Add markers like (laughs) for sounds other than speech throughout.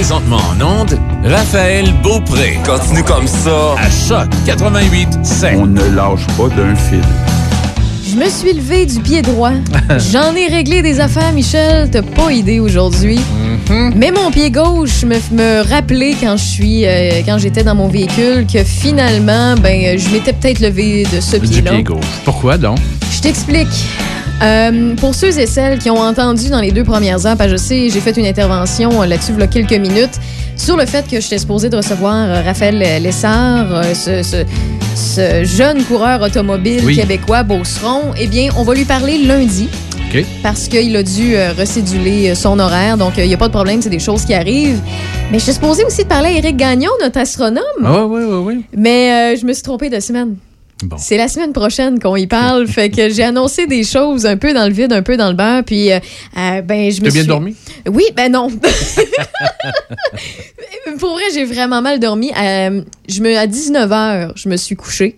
Présentement en onde, Raphaël Beaupré. Continue comme ça. À Choc 88 On ne lâche pas d'un fil. Je me suis levé du pied droit. (laughs) J'en ai réglé des affaires, Michel. T'as pas idée aujourd'hui. Mais mon pied gauche me, me rappelait quand je suis, euh, quand j'étais dans mon véhicule que finalement, ben, je m'étais peut-être levé de ce Du pied-là. pied gauche. Pourquoi donc? Je t'explique. Euh, pour ceux et celles qui ont entendu dans les deux premières heures, parce que je sais, j'ai fait une intervention euh, là-dessus il y a quelques minutes sur le fait que j'étais supposée de recevoir euh, Raphaël Lessard, euh, ce, ce- ce jeune coureur automobile Oui. québécois Beauceron. Eh bien, on va lui parler lundi OK. parce qu'il a dû euh, recéduler euh, son horaire. Donc, il n'y a pas de problème, c'est des choses qui arrivent. Mais je suis supposée aussi de parler à Éric Gagnon, notre astronome. Ah, oui, oui, oui. Mais euh, je me suis trompée de semaine. Bon. C'est la semaine prochaine qu'on y parle. (laughs) fait que j'ai annoncé des choses un peu dans le vide, un peu dans le beurre. Puis, euh, euh, ben, je me T'as bien suis... dormi? Oui, ben non. (laughs) Pour vrai, j'ai vraiment mal dormi. Euh, je me, à 19h, je me suis couchée.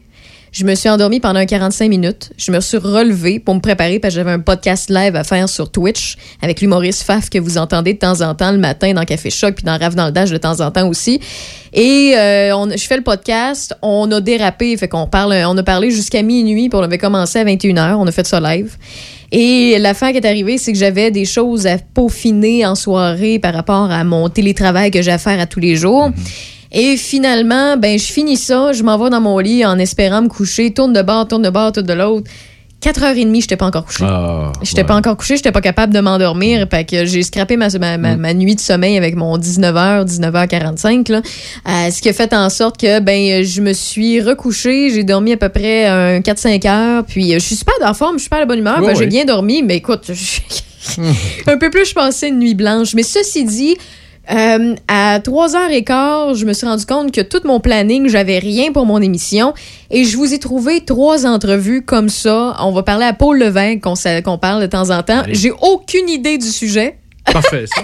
Je me suis endormie pendant 45 minutes. Je me suis relevée pour me préparer parce que j'avais un podcast live à faire sur Twitch avec l'humoriste Faf que vous entendez de temps en temps le matin dans Café Choc puis dans Rave dans le Dash de temps en temps aussi. Et euh, je fais le podcast, on a dérapé, fait qu'on parle, on a parlé jusqu'à minuit puis on avait commencé à 21h, on a fait ça live. Et l'affaire qui est arrivée, c'est que j'avais des choses à peaufiner en soirée par rapport à mon télétravail que j'ai à faire à tous les jours. Et finalement, ben, je finis ça, je m'en vais dans mon lit en espérant me coucher, tourne de bord, tourne de bord, tourne de l'autre. 4h30, j'étais pas encore couché. Ah, J'étais ouais. pas encore couché, j'étais pas capable de m'endormir. Fait que j'ai scrappé ma, ma, ma- ma nuit de sommeil avec mon 19h, 19h45. Là. Euh, ce qui a fait en sorte que ben je me suis recouchée, j'ai dormi à peu près un 4-5 heures. Puis euh, je suis super en forme, je suis super à la bonne humeur. Fait que J'ai bien dormi, mais écoute, (laughs) un peu plus, je passais une nuit blanche. Mais ceci dit, euh, à 3h15, je me suis rendu compte que tout mon planning, j'avais rien pour mon émission. Et je vous ai trouvé trois entrevues comme ça. On va parler à Paul Levin, qu'on parle de temps en temps. J'ai aucune idée du sujet. Parfait. (laughs)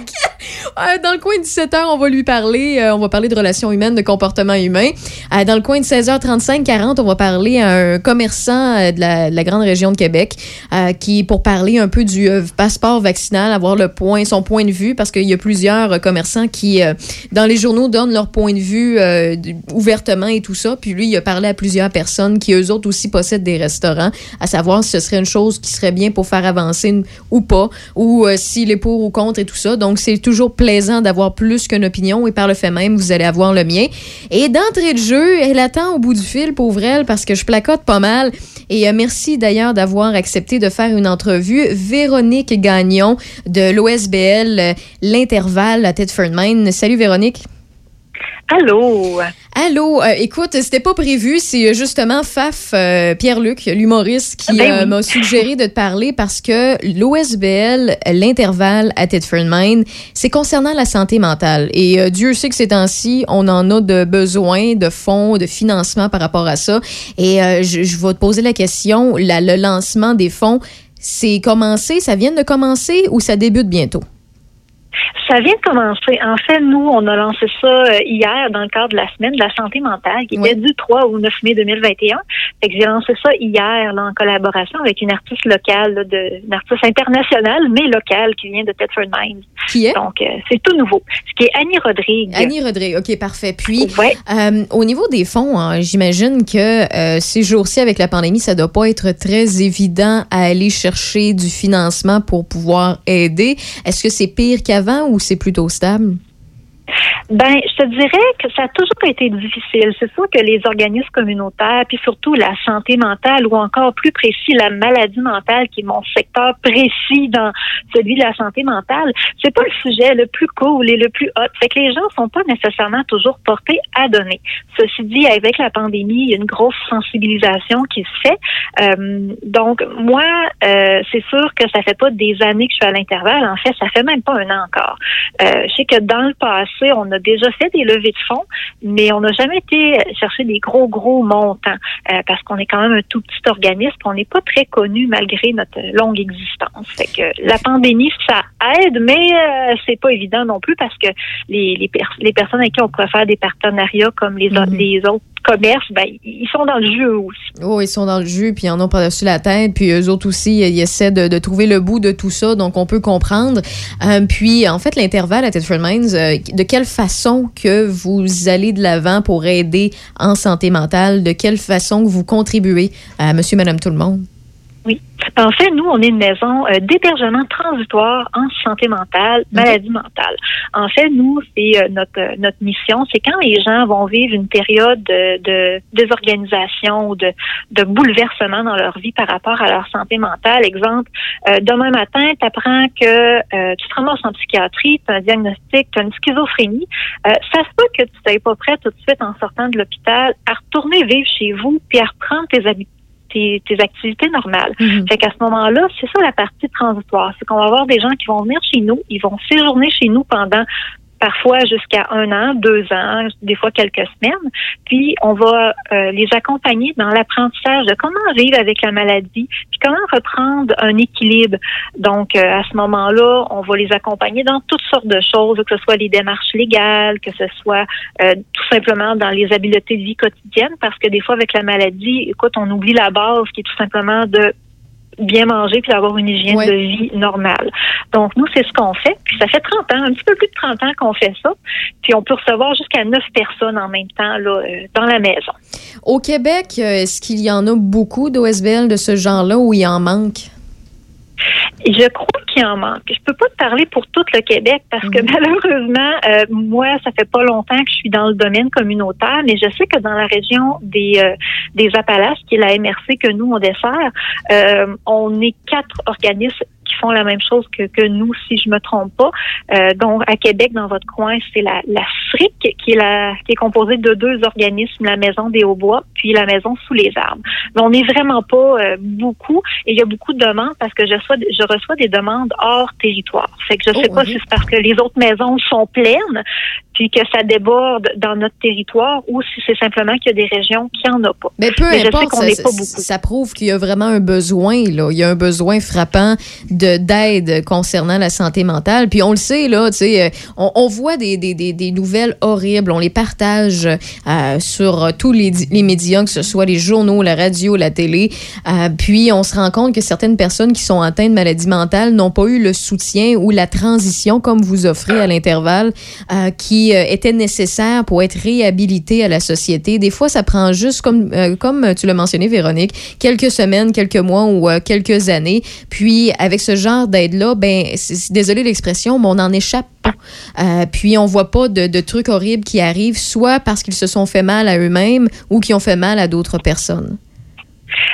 Euh, dans le coin de 17h, on va lui parler. euh, on va parler de relations humaines, de comportement humain. Euh, dans le coin de 16h35, 40, on va parler à un commerçant de, la, de la grande région de Québec qui, pour parler un peu du passeport vaccinal, avoir le point, son point de vue, parce qu'il y a plusieurs commerçants qui, dans les journaux, donnent leur point de vue ouvertement et tout ça. Puis lui, il a parlé à plusieurs personnes qui, eux autres aussi, possèdent des restaurants, à savoir si ce serait une chose qui serait bien pour faire avancer ou pas, ou s'il est pour ou contre et tout ça. Donc, c'est toujours plaisant d'avoir plus qu'une opinion et par le fait même, vous allez avoir le mien. Et d'entrée de jeu, elle attend au bout du fil, pauvre elle, parce que je placote pas mal. Et euh, merci d'ailleurs d'avoir accepté de faire une entrevue. Véronique Gagnon de l'OSBL, euh, l'intervalle à Tedford Maine. Salut Véronique. Allô? Allô, euh, écoute, c'était pas prévu, c'est euh, justement Faf euh, Pierre-Luc, l'humoriste, qui Ben euh, oui. m'a suggéré de te parler parce que l'OSBL, l'intervalle à Tedford Mine, c'est concernant la santé mentale. Et Dieu sait que ces temps-ci, on en a de besoin de fonds, de financement par rapport à ça. Et je, je vais te poser la question, la- le lancement des fonds, c'est commencé, ça vient de commencer ou ça débute bientôt? Ça vient de commencer. En fait, nous, on a lancé ça euh, hier dans le cadre de la semaine de la santé mentale qui était du 3 au 9 mai 2021. Fait que j'ai lancé ça hier là, en collaboration avec une artiste locale, là, de, une artiste internationale, mais locale qui vient de Thetford Mines. Qui est? Donc, euh, c'est tout nouveau. Ce qui est Annie Rodrigue. Annie Rodrigue, OK, parfait. Puis, Ouais. Euh, au niveau des fonds, hein, j'imagine que euh, ces jours-ci, avec la pandémie, ça doit pas être très évident à aller chercher du financement pour pouvoir aider. Est-ce que c'est pire qu'avant ou c'est plutôt stable? Ben, je te dirais que ça a toujours été difficile. C'est sûr que les organismes communautaires, puis surtout la santé mentale, ou encore plus précis la maladie mentale, qui est mon secteur précis dans celui de la santé mentale, c'est pas le sujet le plus cool et le plus hot. Fait que les gens sont pas nécessairement toujours portés à donner. Ceci dit, avec la pandémie, il y a une grosse sensibilisation qui se fait. Euh, donc, moi, euh, c'est sûr que ça fait pas des années que je suis à l'intervalle. En fait, ça fait même pas un an encore. Euh, je sais que dans le passé, on a déjà fait des levées de fonds, mais on n'a jamais été chercher des gros, gros montants euh, parce qu'on est quand même un tout petit organisme. On n'est pas très connu malgré notre longue existence. Fait que la pandémie, ça aide, mais euh, c'est pas évident non plus parce que les, les, pers- les personnes avec qui on pourrait faire des partenariats comme les, o- Mhm. les autres ben, ils sont dans le jeu aussi. Oh, ils sont dans le jus, puis ils en ont par-dessus la tête, puis eux autres aussi, ils essaient de, trouver le bout de tout ça, donc on peut comprendre. Euh, puis, en fait, l'intervalle à Tetford Mines, euh, de quelle façon que vous allez de l'avant pour aider en santé mentale? De quelle façon que vous contribuez à monsieur, madame, tout le monde? Oui. En fait, nous, on est une maison euh, d'hébergement transitoire en santé mentale, maladie mentale. En fait, nous, c'est euh, notre euh, notre mission, c'est quand les gens vont vivre une période de, de désorganisation ou de, de bouleversement dans leur vie par rapport à leur santé mentale. Exemple, euh, demain matin, tu apprends que euh, tu te ramasses en psychiatrie, tu as un diagnostic, tu as une schizophrénie. Euh, ça se peut que tu n'es pas prêt tout de suite en sortant de l'hôpital à retourner vivre chez vous puis à reprendre tes habitudes tes, tes activités normales. Mhm. Fait qu'à ce moment-là, c'est ça la partie transitoire. C'est qu'on va avoir des gens qui vont venir chez nous, ils vont séjourner chez nous pendant parfois jusqu'à un an, deux ans, des fois quelques semaines. Puis on va euh, les accompagner dans l'apprentissage de comment vivre avec la maladie, puis comment reprendre un équilibre. Donc euh, à ce moment-là, on va les accompagner dans toutes sortes de choses, que ce soit les démarches légales, que ce soit euh, tout simplement dans les habiletés de vie quotidienne, parce que des fois avec la maladie, écoute, on oublie la base qui est tout simplement de bien manger puis d'avoir une hygiène Ouais. de vie normale. Donc, nous, c'est ce qu'on fait. Puis, ça fait 30 ans, un petit peu plus de 30 ans qu'on fait ça. Puis, on peut recevoir jusqu'à 9 personnes en même temps là, euh, dans la maison. Au Québec, euh, est-ce qu'il y en a beaucoup d'OSBL de ce genre-là où il en manque? Je crois qu'il en manque. Je peux pas te parler pour tout le Québec parce que Mhm. malheureusement, euh, moi, ça fait pas longtemps que je suis dans le domaine communautaire, mais je sais que dans la région des euh, des Appalaches, qui est la MRC que nous on dessert, euh, on est quatre organismes qui font la même chose que, que nous, si je me trompe pas. Euh, donc, à Québec, dans votre coin, c'est la, la FRIC, qui est, la, qui est composée de deux organismes, la Maison des Hauts-Bois, puis la Maison sous les arbres. Mais on n'est vraiment pas euh, beaucoup, et il y a beaucoup de demandes parce que je reçois, je reçois des demandes hors territoire. Fait que je Oh, sais pas oui. si c'est parce que les autres maisons sont pleines, puis que ça déborde dans notre territoire, ou si c'est simplement qu'il y a des régions qui en ont pas. Mais peu Mais je sais qu'on ça, n'est pas beaucoup. ça prouve qu'il y a vraiment un besoin. Là. Il y a un besoin frappant d'aide concernant la santé mentale. Puis on le sait, là, tu sais, euh, on, voit des, des, des, nouvelles horribles, on les partage euh, sur tous les, les médias, que ce soit les journaux, la radio, la télé. Euh, puis on se rend compte que certaines personnes qui sont atteintes de maladies mentales n'ont pas eu le soutien ou la transition, comme vous offrez à l'intervalle, qui était nécessaire pour être réhabilité à la société. Des fois, ça prend juste, comme, comme tu l'as mentionné, Véronique, quelques semaines, quelques mois ou quelques années. Puis, avec ce genre d'aide-là, ben, désolé l'expression, mais on n'en échappe pas. Euh, puis, on voit pas de, de trucs horribles qui arrivent, soit parce qu'ils se sont fait mal à eux-mêmes ou qui ont fait mal à d'autres personnes.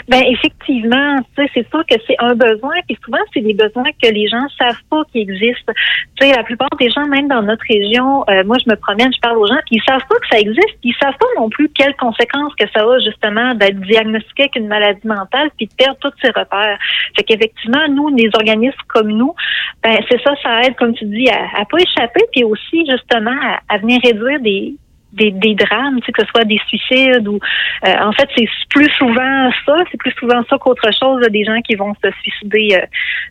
Ben effectivement, c'est sûr que c'est un besoin, puis souvent c'est des besoins que les gens savent pas qu'ils existent. Tu sais, la plupart des gens, même dans notre région, euh, moi je me promène, je parle aux gens, puis ils savent pas que ça existe, ils savent pas non plus quelles conséquences que ça a justement d'être diagnostiqué avec une maladie mentale, puis de perdre tous ses repères. Fait qu'effectivement, nous, des organismes comme nous, ben c'est ça, ça aide, comme tu dis, à, à pas échapper, puis aussi justement à venir réduire des des, des drames, tu sais, que ce soit des suicides ou euh, en fait c'est plus souvent ça, c'est plus souvent ça qu'autre chose, là, des gens qui vont se suicider, euh,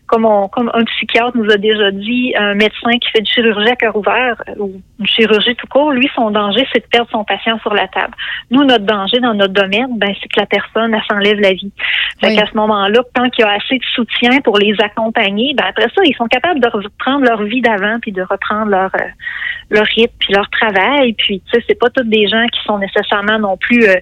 comme on, comme un psychiatre nous a déjà dit, un médecin qui fait du chirurgie à cœur ouvert euh, ou une chirurgie tout court, lui son danger c'est de perdre son patient sur la table. Nous notre danger dans notre domaine, ben c'est que la personne elle s'enlève la vie. Fait Oui. qu'à ce moment-là, tant qu'il y a assez de soutien pour les accompagner, ben après ça ils sont capables de reprendre leur vie d'avant puis de reprendre leur euh, leur rythme puis leur travail. Puis, tu sais, pas tous des gens qui sont nécessairement non plus euh,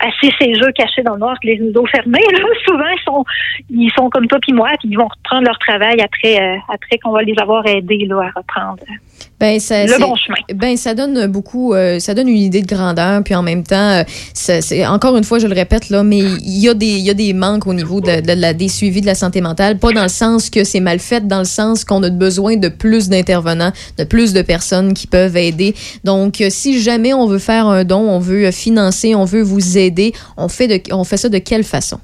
assis ces jeux cachés dans le noir, les rideaux fermés. (laughs) Souvent, ils sont, comme toi puis moi, puis ils vont reprendre leur travail après, euh, qu'on va les avoir aidés là, à reprendre Ben, ça, le c'est- bon chemin. Ben, ça donne beaucoup, euh, ça donne une idée de grandeur, puis en même temps, euh, c'est encore une fois, je le répète là, mais il y a des, il y a des manques au niveau de, de la des suivis de la santé mentale, pas dans le sens que c'est mal fait, dans le sens qu'on a besoin de plus d'intervenants, de plus de personnes qui peuvent aider. Donc, euh, si jamais on veut faire un don, on veut euh, financer, on veut vous aider, on fait de, on fait ça de quelle façon?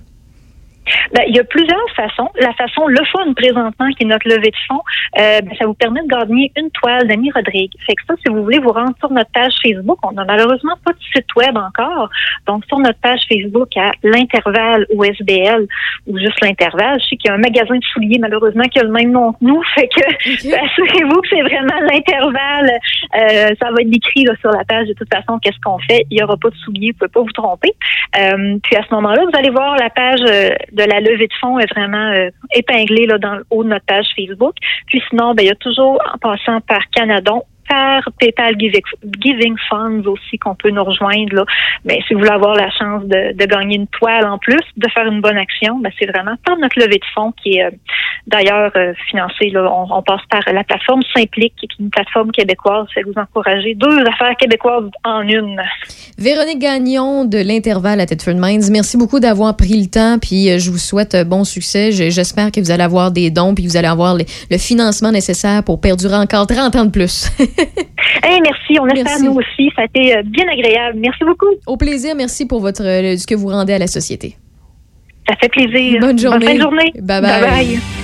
Ben, il y a plusieurs façons. La façon le fun présentement, qui est notre levée de fonds, euh, ben, ça vous permet de gagner une toile d'Annie Rodrigue. Fait que ça, si vous voulez vous rendre sur notre page Facebook, on n'a malheureusement pas de site web encore. Donc, sur notre page Facebook à l'intervalle ou SBL ou juste l'intervalle, je sais qu'il y a un magasin de souliers, malheureusement, qui a le même nom que nous. (laughs) Fait que assurez-vous que c'est vraiment l'intervalle. Euh, ça va être écrit là, sur la page de toute façon qu'est-ce qu'on fait? Il n'y aura pas de souliers, vous pouvez pas vous tromper. Euh, puis à ce moment-là, vous allez voir la page euh, de la levée de fonds est vraiment euh, épinglée là, dans le haut de notre page Facebook. Puis sinon, ben, il y a toujours, en passant par Canadon, par PayPal Giving Funds aussi qu'on peut nous rejoindre. Là. Mais si vous voulez avoir la chance de, gagner une toile en plus, de faire une bonne action, ben c'est vraiment par notre levée de fonds qui est euh, d'ailleurs euh, financée. Là, on, passe par la plateforme Simplique, qui est une plateforme québécoise. C'est vous encourager deux affaires québécoises en une. Véronique Gagnon de l'Intervalle à Tedford Mines, merci beaucoup d'avoir pris le temps. Puis je vous souhaite bon succès. J'espère que vous allez avoir des dons puis vous allez avoir le financement nécessaire pour perdurer encore 30 ans de plus. (laughs) (laughs) hey, merci. On espère nous aussi. Ça a été bien agréable. Merci beaucoup. Au plaisir. Merci pour votre, ce que vous rendez à la société. Ça fait plaisir. Bonne journée. Bonne fin de journée. bye. bye, bye. Yeah.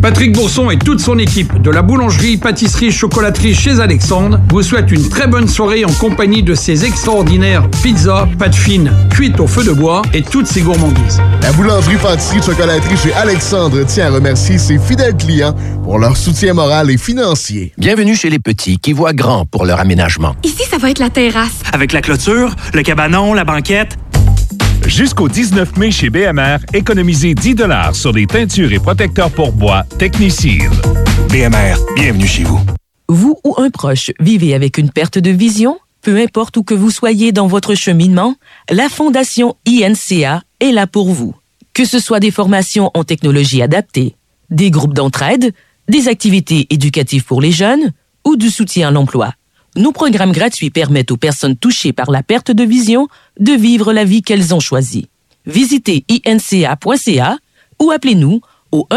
Patrick Bourson et toute son équipe de la boulangerie, pâtisserie, chocolaterie chez Alexandre vous souhaitent une très bonne soirée en compagnie de ces extraordinaires pizzas, pâtes fines, cuites au feu de bois et toutes ces gourmandises. La boulangerie pâtisserie chocolaterie chez Alexandre tient à remercier ses fidèles clients pour leur soutien moral et financier. Bienvenue chez les petits qui voient grand pour leur aménagement. Ici, ça va être la terrasse. Avec la clôture, le cabanon, la banquette. Jusqu'au 19 mai chez BMR, économisez 10 sur les teintures et protecteurs pour bois Technicil. BMR, bienvenue chez vous. Vous ou un proche vivez avec une perte de vision? Peu importe où que vous soyez dans votre cheminement, la Fondation INCA est là pour vous. Que ce soit des formations en technologie adaptée, des groupes d'entraide, des activités éducatives pour les jeunes ou du soutien à l'emploi. Nos programmes gratuits permettent aux personnes touchées par la perte de vision de vivre la vie qu'elles ont choisie. Visitez inca.ca ou appelez-nous au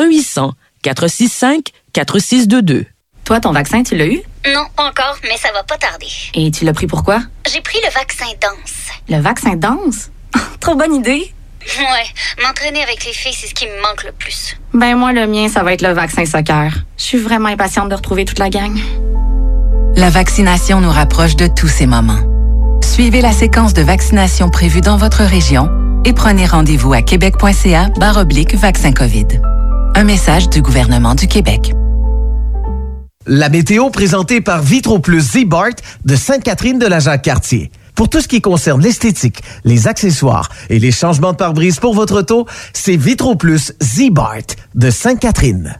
1-800-465-4622. Toi, ton vaccin, tu l'as eu? Non, pas encore, mais ça va pas tarder. Et tu l'as pris pourquoi? J'ai pris le vaccin danse. Le vaccin danse? (laughs) Trop bonne idée! Ouais, m'entraîner avec les filles, c'est ce qui me manque le plus. Ben moi, le mien, ça va être le vaccin soccer. Je suis vraiment impatiente de retrouver toute la gang. La vaccination nous rapproche de tous ces moments. Suivez la séquence de vaccination prévue dans votre région et prenez rendez-vous à québec.ca oblique vaccin COVID. Un message du gouvernement du Québec. La météo présentée par Vitro Plus Z-Bart de Sainte-Catherine de la Jacques-Cartier. Pour tout ce qui concerne l'esthétique, les accessoires et les changements de pare-brise pour votre auto, c'est Vitro Plus Z-Bart de Sainte-Catherine.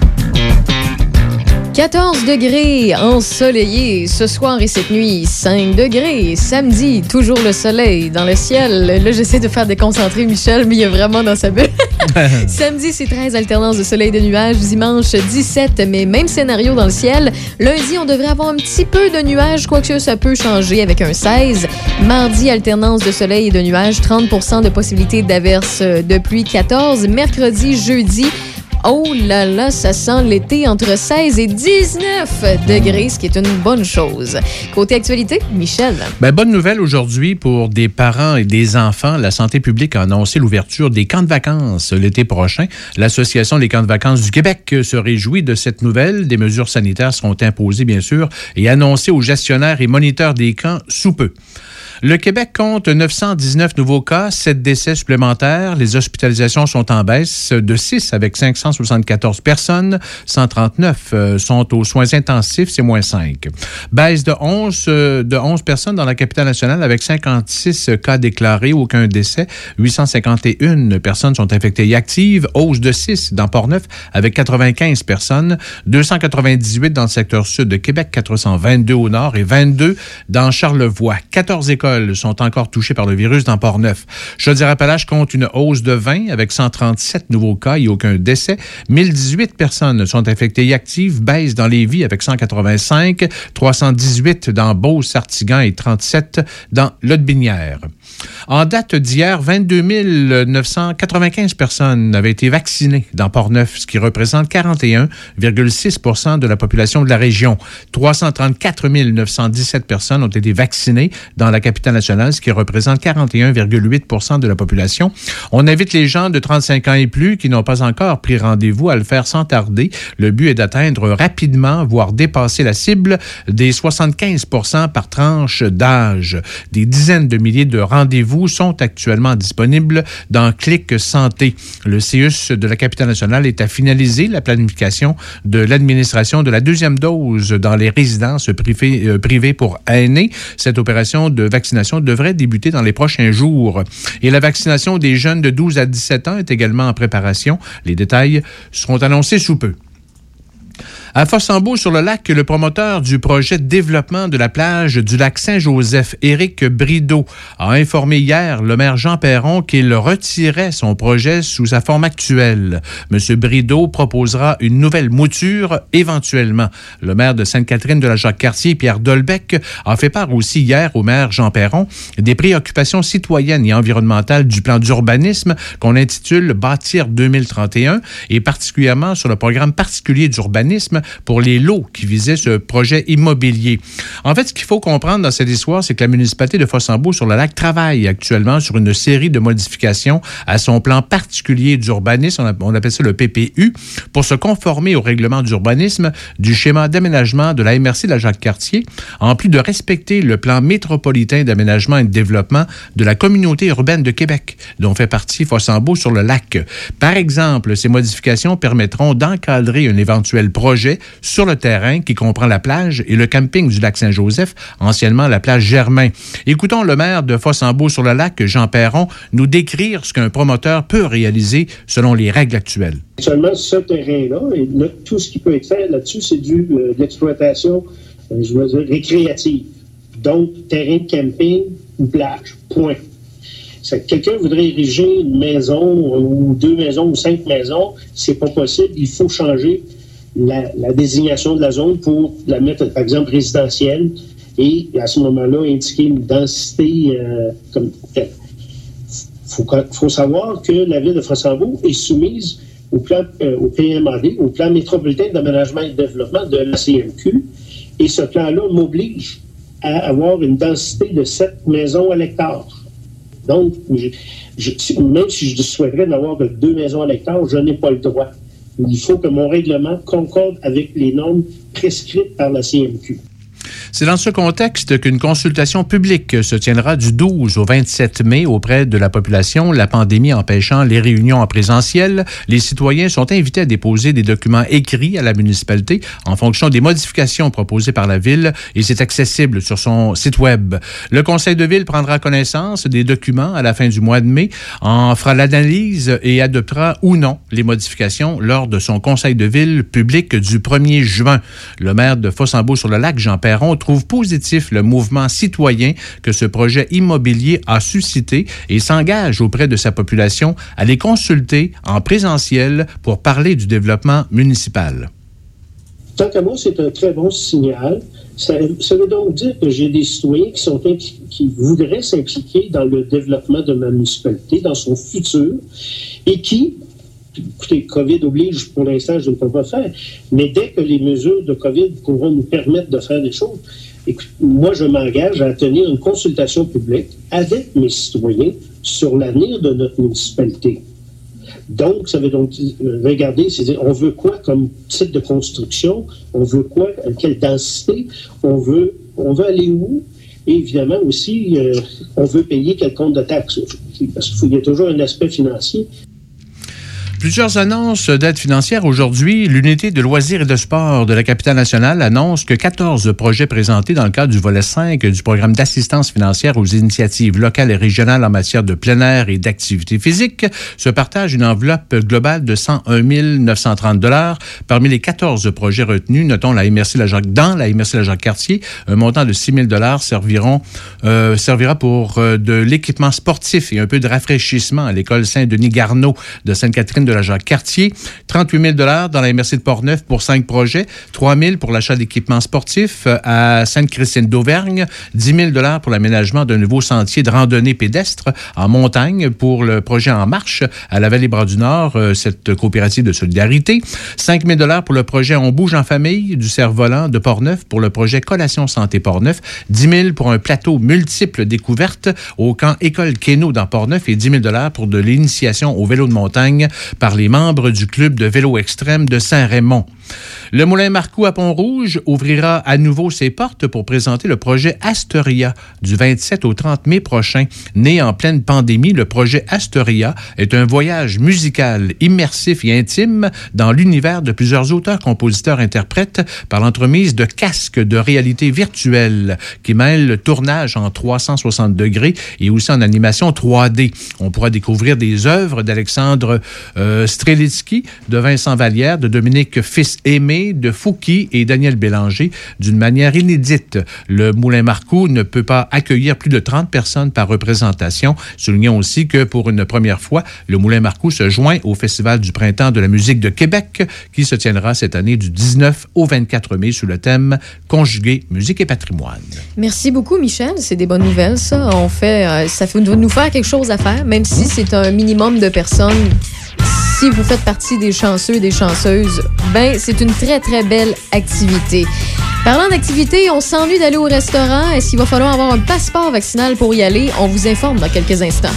14 degrés ensoleillé ce soir et cette nuit. 5 degrés samedi, toujours le soleil dans le ciel. Là, j'essaie de faire déconcentrer Michel, mais il est vraiment dans sa bulle. (laughs) samedi, c'est 13 alternance de soleil et de nuages. Dimanche, 17, mais même scénario dans le ciel. Lundi, on devrait avoir un petit peu de nuages, quoique ça peut changer avec un 16. Mardi, alternance de soleil et de nuages. 30% de possibilité d'averse de pluie. 14. Mercredi, jeudi, Oh là là, ça sent l'été entre 16 et 19 degrés, ce qui est une bonne chose. Côté actualité, Michel. Ben, bonne nouvelle aujourd'hui pour des parents et des enfants. La santé publique a annoncé l'ouverture des camps de vacances l'été prochain. L'Association des camps de vacances du Québec se réjouit de cette nouvelle. Des mesures sanitaires seront imposées, bien sûr, et annoncées aux gestionnaires et moniteurs des camps sous peu. Le Québec compte 919 nouveaux cas, 7 décès supplémentaires. Les hospitalisations sont en baisse de 6 avec 574 personnes. 139 euh, sont aux soins intensifs, c'est moins 5. Baisse de 11, euh, de 11 personnes dans la capitale nationale avec 56 cas déclarés, aucun décès. 851 personnes sont infectées et actives. Hausse de 6 dans Port-Neuf avec 95 personnes. 298 dans le secteur sud de Québec, 422 au nord et 22 dans Charlevoix. 14 écoles sont encore touchés par le virus dans Port-Neuf. Chaudière-Appalaches compte une hausse de 20 avec 137 nouveaux cas et aucun décès. 1018 personnes sont infectées et actives, baisse dans les vies avec 185, 318 dans Beauce-Sartigan et 37 dans Lotbinière. En date d'hier, 22 995 personnes avaient été vaccinées dans Port-Neuf, ce qui représente 41,6 de la population de la région. 334 917 personnes ont été vaccinées dans la capitale ce qui représente 41,8 de la population. On invite les gens de 35 ans et plus qui n'ont pas encore pris rendez-vous à le faire sans tarder. Le but est d'atteindre rapidement, voire dépasser la cible des 75% par tranche d'âge. Des dizaines de milliers de rendez-vous sont actuellement disponibles dans Clic Santé. Le CIUS de la capitale nationale est à finaliser la planification de l'administration de la deuxième dose dans les résidences privées, euh, privées pour aînés. Cette opération de vaccination devrait débuter dans les prochains jours. Et la vaccination des jeunes de 12 à 17 ans est également en préparation. Les détails seront annoncés sous peu. À Fossambeau, sur le lac, le promoteur du projet de développement de la plage du lac Saint-Joseph, Éric Brideau, a informé hier le maire Jean Perron qu'il retirait son projet sous sa forme actuelle. M. Brideau proposera une nouvelle mouture éventuellement. Le maire de Sainte-Catherine de la Jacques-Cartier, Pierre Dolbec, a fait part aussi hier au maire Jean Perron des préoccupations citoyennes et environnementales du plan d'urbanisme qu'on intitule Bâtir 2031 et particulièrement sur le programme particulier d'urbanisme pour les lots qui visaient ce projet immobilier. En fait, ce qu'il faut comprendre dans cette histoire, c'est que la municipalité de Fossambeau sur le lac travaille actuellement sur une série de modifications à son plan particulier d'urbanisme, on appelle ça le PPU, pour se conformer au règlement d'urbanisme du schéma d'aménagement de la MRC de la Jacques-Cartier, en plus de respecter le plan métropolitain d'aménagement et de développement de la communauté urbaine de Québec, dont fait partie Fossambeau sur le lac. Par exemple, ces modifications permettront d'encadrer un éventuel projet sur le terrain qui comprend la plage et le camping du lac Saint-Joseph, anciennement la plage Germain. Écoutons le maire de Fossambeau sur le lac, Jean Perron, nous décrire ce qu'un promoteur peut réaliser selon les règles actuelles. Seulement ce terrain-là, et tout ce qui peut être fait là-dessus, c'est du, euh, de l'exploitation, euh, récréative. Donc, terrain de camping ou plage, point. Quelqu'un voudrait ériger une maison ou deux maisons ou cinq maisons, c'est pas possible. Il faut changer la, désignation de la zone pour la mettre, par exemple, résidentielle et à ce moment-là, indiquer une densité euh, comme Il faut, savoir que la ville de Fossambeau est soumise au plan euh, au PMAD, au plan métropolitain d'aménagement et de développement de la CMQ, et ce plan-là m'oblige à avoir une densité de 7 maisons à l'hectare. Donc, même si je souhaiterais n'avoir que deux maisons à l'hectare, je n'ai pas le droit Il faut que mon règlement concorde avec les normes prescrites par la CMQ. C'est dans ce contexte qu'une consultation publique se tiendra du 12 au 27 mai auprès de la population, la pandémie empêchant les réunions en présentiel. Les citoyens sont invités à déposer des documents écrits à la municipalité en fonction des modifications proposées par la ville et c'est accessible sur son site web. Le conseil de ville prendra connaissance des documents à la fin du mois de mai, en fera l'analyse et adoptera ou non les modifications lors de son conseil de ville public du 1er juin. Le maire de Fossambeau-sur-le-Lac, Jean Perron, trouve positif le mouvement citoyen que ce projet immobilier a suscité et s'engage auprès de sa population à les consulter en présentiel pour parler du développement municipal. Tant qu'à moi, c'est un très bon signal. Ça, ça, veut donc dire que j'ai des citoyens qui, sont, qui voudraient s'impliquer dans le développement de ma municipalité, dans son futur, et qui, écoutez, COVID oblige, pour l'instant, je ne peux pas faire. Mais dès que les mesures de COVID pourront nous permettre de faire des choses, écoute, moi, je m'engage à tenir une consultation publique avec mes citoyens sur l'avenir de notre municipalité. Donc, ça veut donc regarder, c'est dire, on veut quoi comme type de construction, on veut quoi, quelle densité, on veut, on aller où, et évidemment aussi, euh, on veut payer quel compte de taxes. Parce qu'il y a toujours un aspect financier. Plusieurs annonces d'aide financière aujourd'hui. L'unité de loisirs et de sport de la capitale nationale annonce que 14 projets présentés dans le cadre du volet 5 du programme d'assistance financière aux initiatives locales et régionales en matière de plein air et d'activité physique se partagent une enveloppe globale de 101 930 dollars. Parmi les 14 projets retenus, notons la MRC la Jacques, dans la MRC la Jacques Cartier, un montant de 6 000 dollars serviront euh, servira pour euh, de l'équipement sportif et un peu de rafraîchissement à l'école Saint-Denis Garneau de Sainte-Catherine de la Jacques-Cartier. 38 000 dans la MRC de Portneuf pour cinq projets. 3 000 pour l'achat d'équipements sportifs à Sainte-Christine d'Auvergne. 10 000 pour l'aménagement d'un nouveau sentier de randonnée pédestre en montagne pour le projet En Marche à la Vallée-Bras du Nord, euh, cette coopérative de solidarité. 5 000 pour le projet On bouge en famille du cerf-volant de Portneuf pour le projet Collation Santé Portneuf. 10 000 pour un plateau multiple découverte au camp École Keno dans Portneuf et 10 000 pour de l'initiation au vélo de montagne par les membres du club de vélo extrême de Saint-Raymond. Le Moulin Marcoux à Pont-Rouge ouvrira à nouveau ses portes pour présenter le projet Astoria du 27 au 30 mai prochain. Né en pleine pandémie, le projet Astoria est un voyage musical immersif et intime dans l'univers de plusieurs auteurs, compositeurs, interprètes par l'entremise de casques de réalité virtuelle qui mêlent le tournage en 360 degrés et aussi en animation 3D. On pourra découvrir des œuvres d'Alexandre euh, Strelitsky, de Vincent Vallière, de Dominique Fils-Aimé, de Fouki et Daniel Bélanger d'une manière inédite. Le Moulin Marcoux ne peut pas accueillir plus de 30 personnes par représentation. Soulignons aussi que pour une première fois, le Moulin Marcoux se joint au Festival du printemps de la musique de Québec qui se tiendra cette année du 19 au 24 mai sous le thème Conjugué musique et patrimoine. Merci beaucoup, Michel. C'est des bonnes nouvelles, ça. On fait, euh, ça fait nous faire quelque chose à faire, même si c'est un minimum de personnes si vous faites partie des chanceux et des chanceuses, ben c'est une très très belle activité. Parlant d'activité, on s'ennuie d'aller au restaurant. Est-ce qu'il va falloir avoir un passeport vaccinal pour y aller? On vous informe dans quelques instants.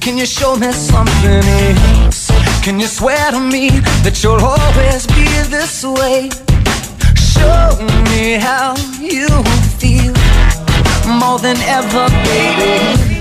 Can you show me something? Can you swear to me that you'll always be this way? Show me how you feel more than ever, baby.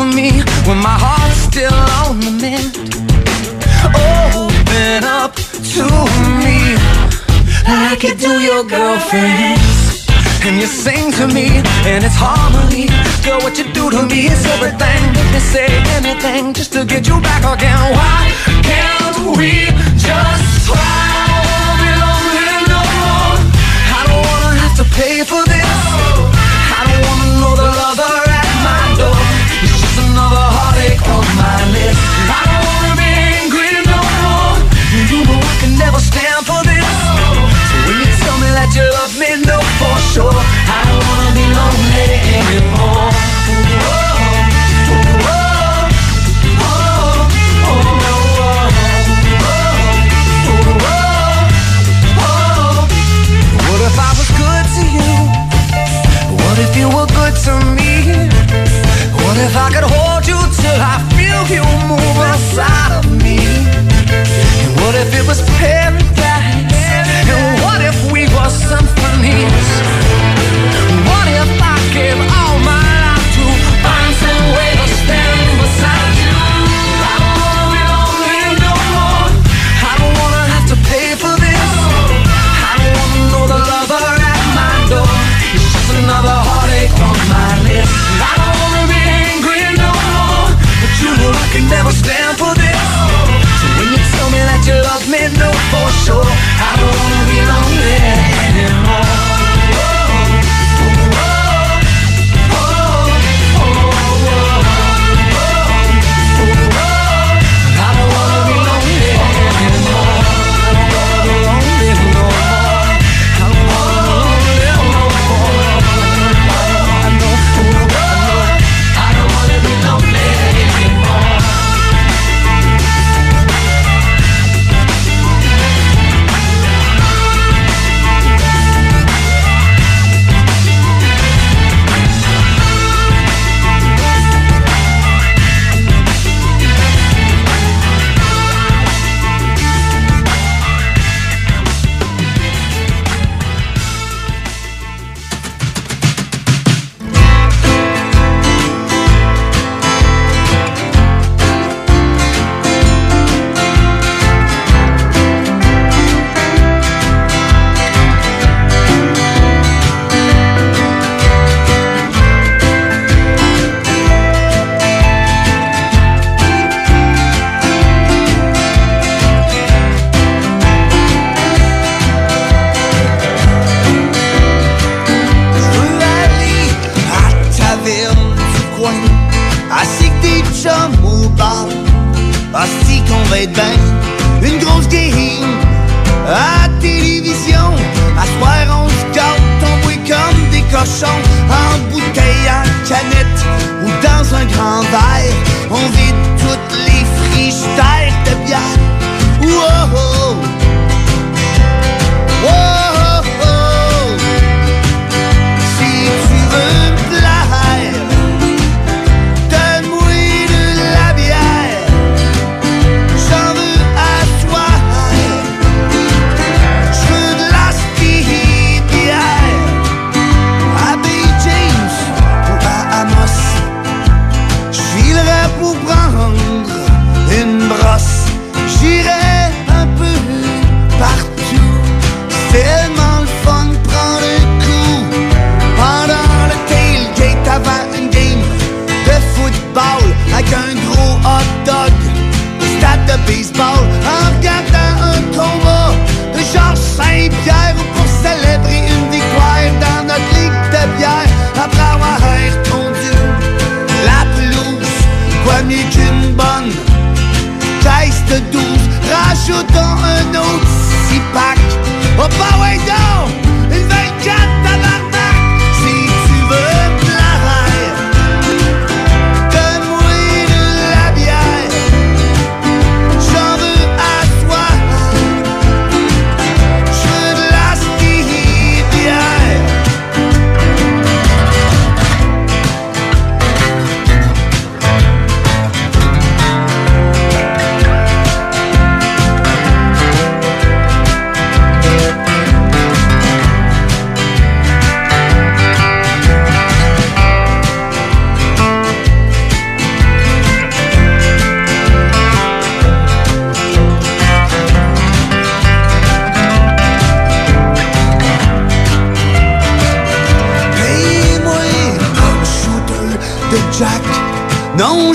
For me when my heart's still on the mend. Open up to me like you do your girlfriends. And you sing to me, and it's harmony. Girl, what you do to me is everything. Me say anything just to get you back again. Why Can't we just try?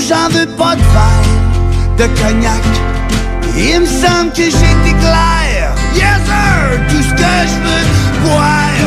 J'en veux pas de verre, de cognac Il me semble que j'étais clair. Yes sir, tout ce que je veux boire,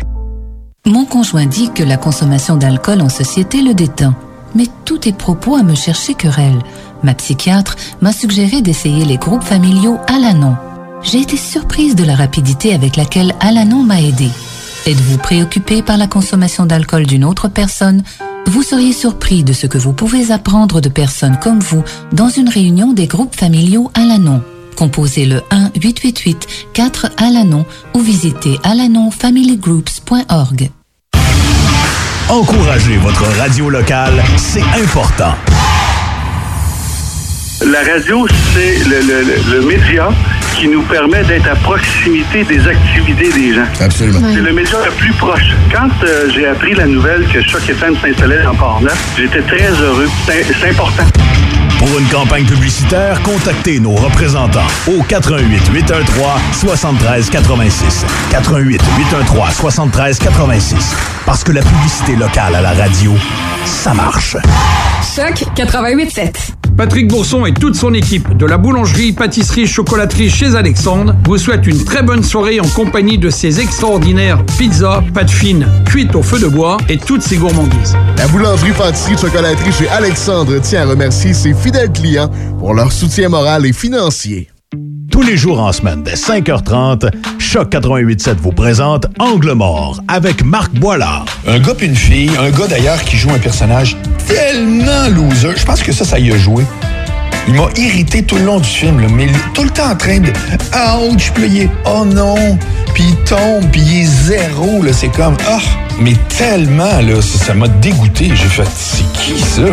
Mon conjoint dit que la consommation d'alcool en société le détend. Mais tous tes propos à me chercher querelle. Ma psychiatre m'a suggéré d'essayer les groupes familiaux Alanon. J'ai été surprise de la rapidité avec laquelle Alanon m'a aidé. Êtes-vous préoccupé par la consommation d'alcool d'une autre personne? Vous seriez surpris de ce que vous pouvez apprendre de personnes comme vous dans une réunion des groupes familiaux Alanon. Composez le 1-888-4-ALANON ou visitez alanonfamilygroups.org. Encouragez votre radio locale, c'est important. La radio, c'est le, le- le- le média qui nous permet d'être à proximité des activités des gens. Absolument. C'est le média le plus proche. Quand euh, j'ai appris la nouvelle que Choc FM s'installait en Port-Neuf, j'étais très heureux. C'est important. Pour une campagne publicitaire, contactez nos représentants au 88 813 73 86. 88 813 73 86. Parce que la publicité locale à la radio, ça marche. Choc 88.7. Patrick Bourson et toute son équipe de la boulangerie, pâtisserie, chocolaterie chez Alexandre vous souhaitent une très bonne soirée en compagnie de ses extraordinaires pizzas, pâtes fines, cuites au feu de bois et toutes ses gourmandises. La boulangerie, pâtisserie, chocolaterie chez Alexandre tient à remercier ses fidèles clients pour leur soutien moral et financier. Tous les jours en semaine, dès 5h30, Choc 88.7 vous présente Angle mort avec Marc Boilard. Un gars puis une fille, un gars d'ailleurs qui joue un personnage tellement loser. Je pense que ça, ça y a joué. Il m'a irrité tout le long du film, là, mais tout le temps en train de ouch, puis il est oh non, puis il tombe, puis il est zéro, là, c'est comme ah, mais tellement là, ça ça m'a dégoûté. J'ai fait c'est qui ça?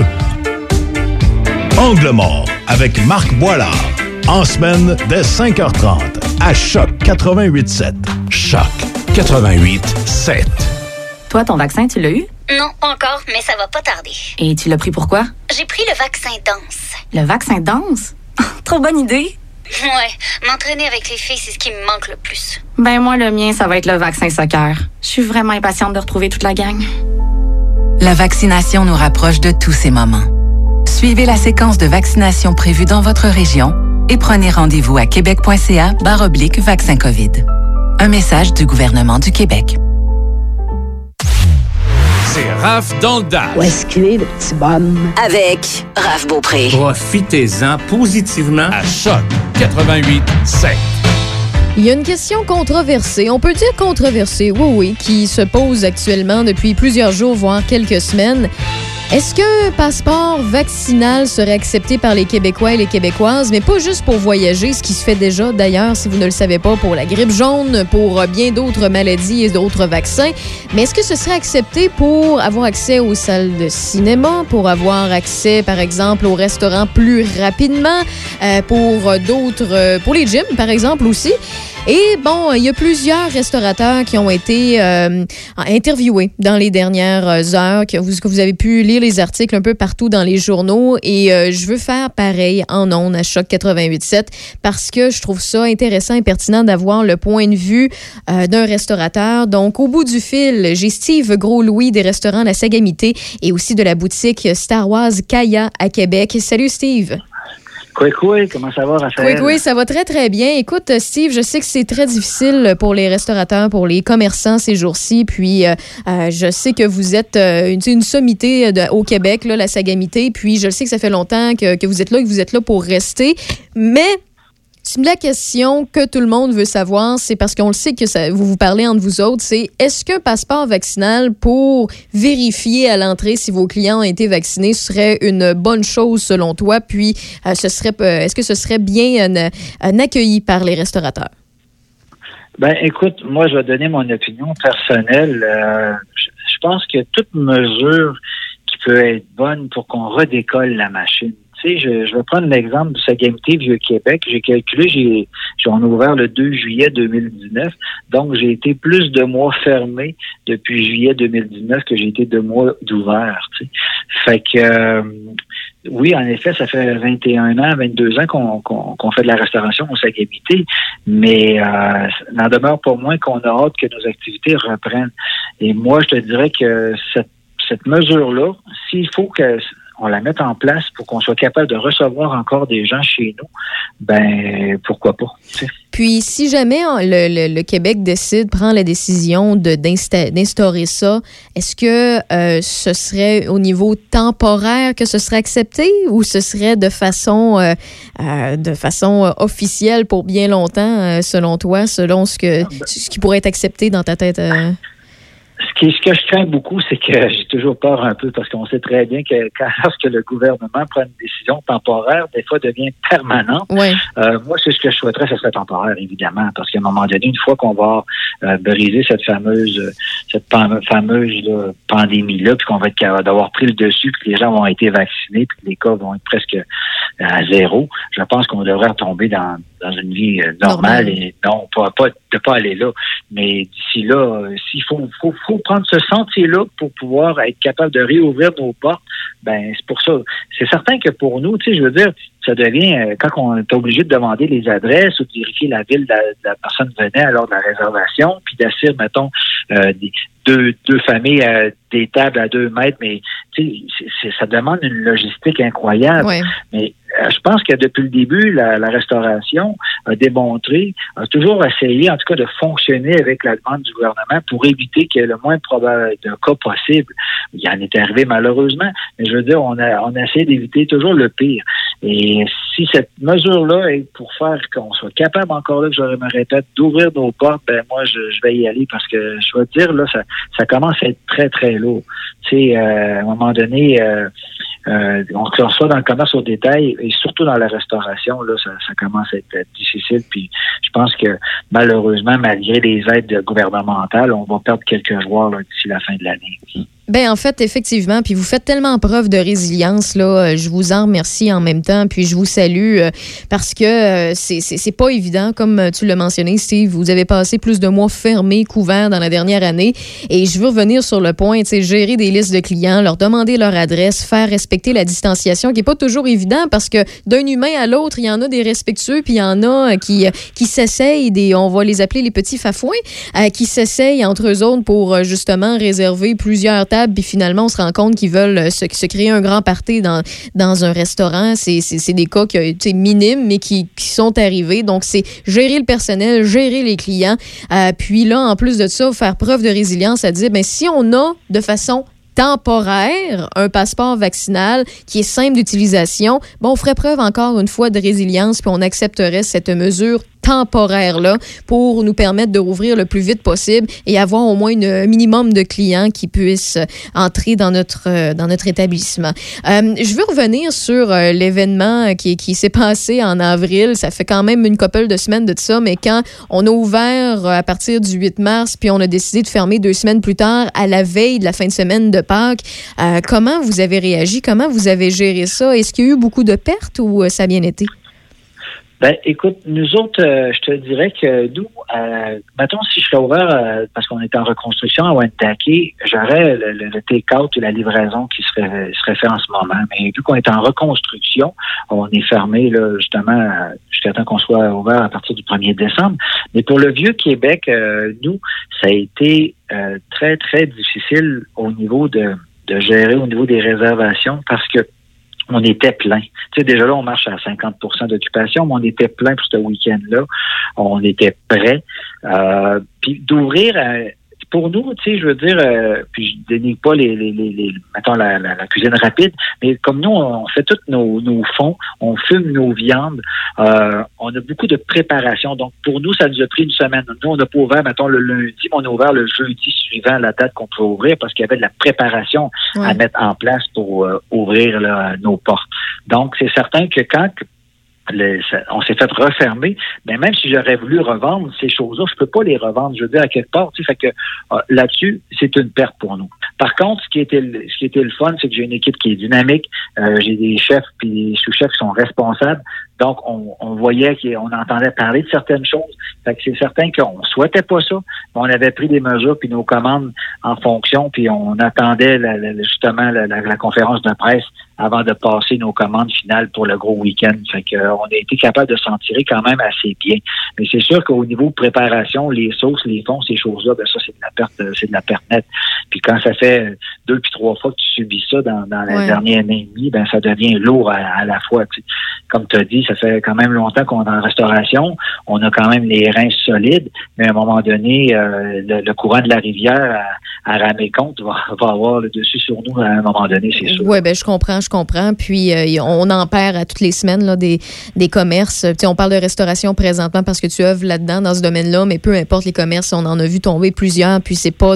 Angle mort avec Marc Boilard. En semaine, dès 5h30, à Choc 88.7. Choc 88.7. Toi, ton vaccin, tu l'as eu? Non, pas encore, mais ça va pas tarder. Et tu l'as pris pourquoi? J'ai pris le vaccin danse. Le vaccin danse? (laughs) Trop bonne idée! Ouais, m'entraîner avec les filles, c'est ce qui me manque le plus. Ben moi, le mien, ça va être le vaccin soccer. Je suis vraiment impatiente de retrouver toute la gang. La vaccination nous rapproche de tous ces moments. Suivez la séquence de vaccination prévue dans votre région et prenez rendez-vous à québec.ca oblique vaccin COVID. Un message du gouvernement du Québec. C'est Raph dans le Dash. Où est-ce qu'il est, le petit bonhomme? Avec Raph Beaupré. Profitez-en positivement à Choc 88 7. Il y a une question controversée, on peut dire controversée, oui, oui, qui se pose actuellement depuis plusieurs jours, voire quelques semaines. Est-ce qu'un passeport vaccinal serait accepté par les Québécois et les Québécoises, mais pas juste pour voyager, ce qui se fait déjà d'ailleurs, si vous ne le savez pas, pour la grippe jaune, pour bien d'autres maladies et d'autres vaccins, mais est-ce que ce serait accepté pour avoir accès aux salles de cinéma, pour avoir accès, par exemple, aux restaurants plus rapidement, euh, pour d'autres, euh, pour les gyms, par exemple aussi? Et bon, il y a plusieurs restaurateurs qui ont été euh, interviewés dans les dernières heures, que vous, avez pu lire les articles un peu partout dans les journaux. Et euh, je veux faire pareil en ondes à Choc 88.7 parce que je trouve ça intéressant et pertinent d'avoir le point de vue euh, d'un restaurateur. Donc, au bout du fil, j'ai Steve Gros-Louis des restaurants La Sagamité et aussi de la boutique Star Wars Kaya à Québec. Salut Steve. Quoi, quoi, comment ça va, Raphaël? Oui, oui, ça va très, très bien. Écoute, Steve, je sais que c'est très difficile pour les restaurateurs, pour les commerçants ces jours-ci. Puis, euh, euh, je sais que vous êtes euh, une, une sommité au Québec, là, la Sagamité. Puis, je sais que ça fait longtemps que, que vous êtes là, que vous êtes là pour rester. Mais, la question que tout le monde veut savoir, c'est parce qu'on le sait que ça, vous vous parlez entre vous autres, c'est est-ce qu'un passeport vaccinal pour vérifier à l'entrée si vos clients ont été vaccinés serait une bonne chose selon toi? Puis, euh, ce serait, euh, est-ce que ce serait bien accueilli par les restaurateurs? Ben, écoute, moi, je vais donner mon opinion personnelle. Euh, je pense que toute mesure qui peut être bonne pour qu'on redécolle la machine. Sais, je, je vais prendre l'exemple du Sagamité Vieux-Québec. J'ai calculé, j'ai, j'ai- on a ouvert le 2 juillet 2019. Donc, j'ai été plus de mois fermé depuis juillet 2019 que j'ai été de mois d'ouvert. Fait que, euh, oui, en effet, ça fait 21 ans, 22 ans qu'on qu'on- qu'on fait de la restauration au Sagamité, mais euh, n'en demeure pas moins qu'on a hâte que nos activités reprennent. Et moi, je te dirais que cette, cette mesure-là, s'il faut que on la mette en place pour qu'on soit capable de recevoir encore des gens chez nous, ben pourquoi pas. Puis, si jamais hein, le, le- le Québec décide, prend la décision d'instaurer ça, est-ce que euh, ce serait au niveau temporaire que ce serait accepté ou ce serait de façon, euh, euh, de façon officielle pour bien longtemps, selon toi, selon ce, que, ce qui pourrait être accepté dans ta tête? Euh? Ce, qui, ce que je crains beaucoup, c'est que j'ai toujours peur un peu parce qu'on sait très bien que quand, (laughs) lorsque le gouvernement prend une décision temporaire, des fois devient permanente. Ouais. Euh, moi, c'est ce que je souhaiterais, ce serait temporaire, évidemment, parce qu'à un moment donné, une fois qu'on va euh, briser cette fameuse, euh, cette fameuse là, pandémie-là, puis qu'on va être capable d'avoir pris le dessus, puis que les gens vont être vaccinés, puis que les cas vont être presque à zéro, je pense qu'on devrait retomber dans, dans une vie euh, normale Normale. et non, pas, pas de pas aller là. Mais d'ici là, euh, s'il faut, faut, faut prendre ce sentier-là pour pouvoir être capable de réouvrir nos portes, ben c'est pour ça. C'est certain que pour nous, tu sais, je veux dire, ça devient euh, quand on est obligé de demander les adresses ou de vérifier la ville de la, de la personne venait à l'heure de la réservation, puis d'assurer, mettons, euh, deux, deux familles à des tables à deux mètres, mais ça demande une logistique incroyable. Mais euh, je pense que depuis le début, la, la restauration a démontré, a toujours essayé, en tout cas, de fonctionner avec la demande du gouvernement pour éviter qu'il y ait le moins probable de cas possible. Il en est arrivé malheureusement, mais je veux dire, on a, on a essayé d'éviter toujours le pire. Et si cette mesure-là est pour faire qu'on soit capable encore là, que je me répète, d'ouvrir nos portes, ben moi, je, je vais y aller parce que je vais te dire, là, ça, ça commence à être très, très lourd. Tu sais, euh, à un moment donné, euh, euh, on se reçoit dans le commerce au détail et surtout dans la restauration, là, ça, ça commence à être difficile. Puis je pense que malheureusement, malgré les aides gouvernementales, on va perdre quelques joueurs d'ici la fin de l'année. Ben en fait, effectivement, puis vous faites tellement preuve de résilience là, euh, je vous en remercie en même temps, puis je vous salue euh, parce que euh, c'est c'est pas évident comme euh, tu l'as mentionné Steve, vous avez passé plus de mois fermés, couverts dans la dernière année et je veux revenir sur le point, tu gérer des listes de clients, leur demander leur adresse, faire respecter la distanciation qui est pas toujours évident parce que d'un humain à l'autre, il y en a des respectueux puis il y en a qui qui s'essayent des on va les appeler les petits fafouins qui s'essayent entre eux autres pour justement réserver plusieurs tables table, puis finalement, on se rend compte qu'ils veulent euh, se, créer un grand party dans, dans un restaurant. C'est des cas qui, euh, tu sais, minimes, mais qui, qui sont arrivés. Donc, c'est gérer le personnel, gérer les clients. Euh, puis là, en plus de ça, faire preuve de résilience à dire, ben, si on a de façon temporaire, un passeport vaccinal qui est simple d'utilisation, bon, on ferait preuve encore une fois de résilience, puis on accepterait cette mesure temporaire-là pour nous permettre de rouvrir le plus vite possible et avoir au moins un minimum de clients qui puissent entrer dans notre, euh, dans notre établissement. Euh, je veux revenir sur euh, l'événement qui, qui s'est passé en avril. Ça fait quand même une couple de semaines de ça, mais quand on a ouvert euh, à partir du 8 mars, puis on a décidé de fermer deux semaines plus tard, à la veille de la fin de semaine de Pâques, euh, comment vous avez réagi? Comment vous avez géré ça? Est-ce qu'il y a eu beaucoup de pertes ou euh, ça a bien été? Ben, écoute, nous autres, euh, je te dirais que nous, euh, mettons, si je serais ouvert, euh, parce qu'on est en reconstruction à Wentake, j'aurais le, le, le take-out ou la livraison qui serait, serait fait en ce moment. Mais vu qu'on est en reconstruction, on est fermé, là, justement, euh, jusqu'à temps qu'on soit ouvert à partir du 1er décembre. Mais pour le vieux Québec, euh, nous, ça a été euh, très, très difficile au niveau de, de gérer, au niveau des réservations, parce que on était plein. Tu sais, déjà là, on marche à 50% d'occupation, mais on était plein pour ce week-end-là. On était prêt. Euh, puis d'ouvrir, euh, pour nous, tu sais, je veux dire, euh, puis je dénigre pas les, les, les, les- mettons la, la, la cuisine rapide, mais comme nous, on fait tous nos, nos fonds, on fume nos viandes, euh, on a beaucoup de préparation. Donc, pour nous, ça nous a pris une semaine. Nous, on n'a pas ouvert, mettons, le lundi, mais on a ouvert le jeudi suivant la date qu'on peut ouvrir parce qu'il y avait de la préparation à mettre en place pour euh, ouvrir là, nos portes. Donc, c'est certain que quand on s'est fait refermer, mais même si j'aurais voulu revendre ces choses-là, je peux pas les revendre. Je veux dire, à quelque part, tu sais, que euh, là-dessus, c'est une perte pour nous. Par contre, ce qui était le, ce qui était le fun, c'est que j'ai une équipe qui est dynamique. Euh, j'ai des chefs puis des sous-chefs qui sont responsables. Donc, on, on voyait qu'on entendait parler de certaines choses. Fait que c'est certain qu'on souhaitait pas ça. mais On avait pris des mesures puis nos commandes en fonction, puis on attendait la- la- justement la, la- conférence de presse avant de passer nos commandes finales pour le gros week-end. Fait que, euh, on a été capable de s'en tirer quand même assez bien. Mais c'est sûr qu'au niveau de préparation, les sauces, les fonds, ces choses-là, ben ça, c'est de la perte, euh, c'est de la perte nette. Puis quand ça fait deux puis trois fois que tu subis ça dans, dans la Ouais. dernière année et demie, ben ça devient lourd à, à la fois. Comme tu as dit, ça fait quand même longtemps qu'on est en restauration. On a quand même les reins solides, mais à un moment donné, euh, le, courant de la rivière à, à Ramécompte va, (laughs) va avoir le dessus sur nous à un moment donné, c'est sûr. Oui, ben je comprends, je comprends. Puis euh, on en perd à toutes les semaines des, commerces. On parle de restauration présentement parce que tu œuvres là-dedans dans ce domaine-là, mais peu importe les commerces, on en a vu tomber plusieurs. Puis c'est pas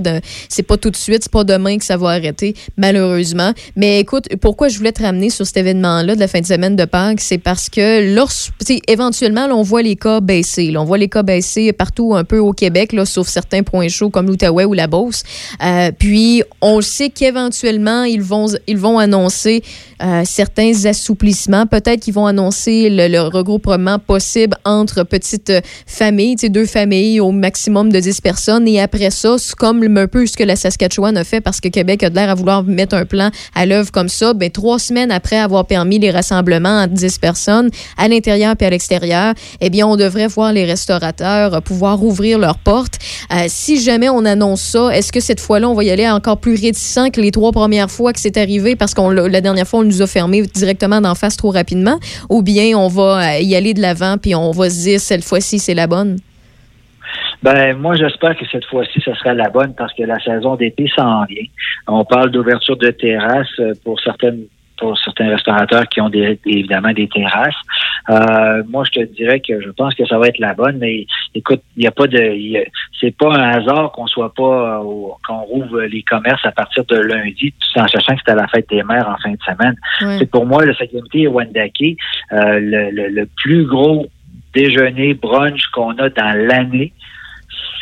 c'est pas tout de suite, c'est pas demain que ça va arrêter, malheureusement. Mais écoute, pourquoi je voulais te ramener sur cet événement-là de la fin de semaine de Pâques, c'est parce que lorsque, éventuellement, on voit les cas baisser. on voit les cas baisser partout un peu au Québec, là, sauf certains points chauds comme l'Outaouais ou la Beauce. Euh, puis on sait qu'éventuellement ils vont ils vont annoncer euh, certains assouplissements. Peut-être qu'ils vont annoncer le, regroupement possible entre petites familles, deux familles au maximum de 10 personnes. Et après ça, comme un peu ce que la Saskatchewan a fait parce que Québec a l'air à vouloir mettre un plan à l'œuvre comme ça. Ben, trois semaines après avoir permis les rassemblements entre 10 personnes à l'intérieur et à l'extérieur, eh bien, on devrait voir les restaurateurs euh, pouvoir ouvrir leurs portes. Euh, si jamais on annonce ça, est-ce que cette fois-là, on va y aller encore plus réticent que les trois premières fois que c'est arrivé parce qu'on l'a- dernière fois, on nous a fermé directement d'en face trop rapidement? Ou bien on va euh, y aller de l'avant puis on va se dire cette fois-ci, c'est la bonne? Ben, moi, j'espère que cette fois-ci, ce sera la bonne parce que la saison d'été s'en vient. On parle d'ouverture de terrasses pour certaines pour certains restaurateurs qui ont des, évidemment des terrasses. Euh, moi, je te dirais que je pense que ça va être la bonne, mais écoute, il n'y a pas de, c'est pas un hasard qu'on soit pas, euh, au- qu'on rouvre les commerces à partir de lundi, tout en sachant que c'était la fête des mères en fin de semaine. C'est pour moi le cinquième et Wendake, euh, le, le, le plus gros déjeuner brunch qu'on a dans l'année,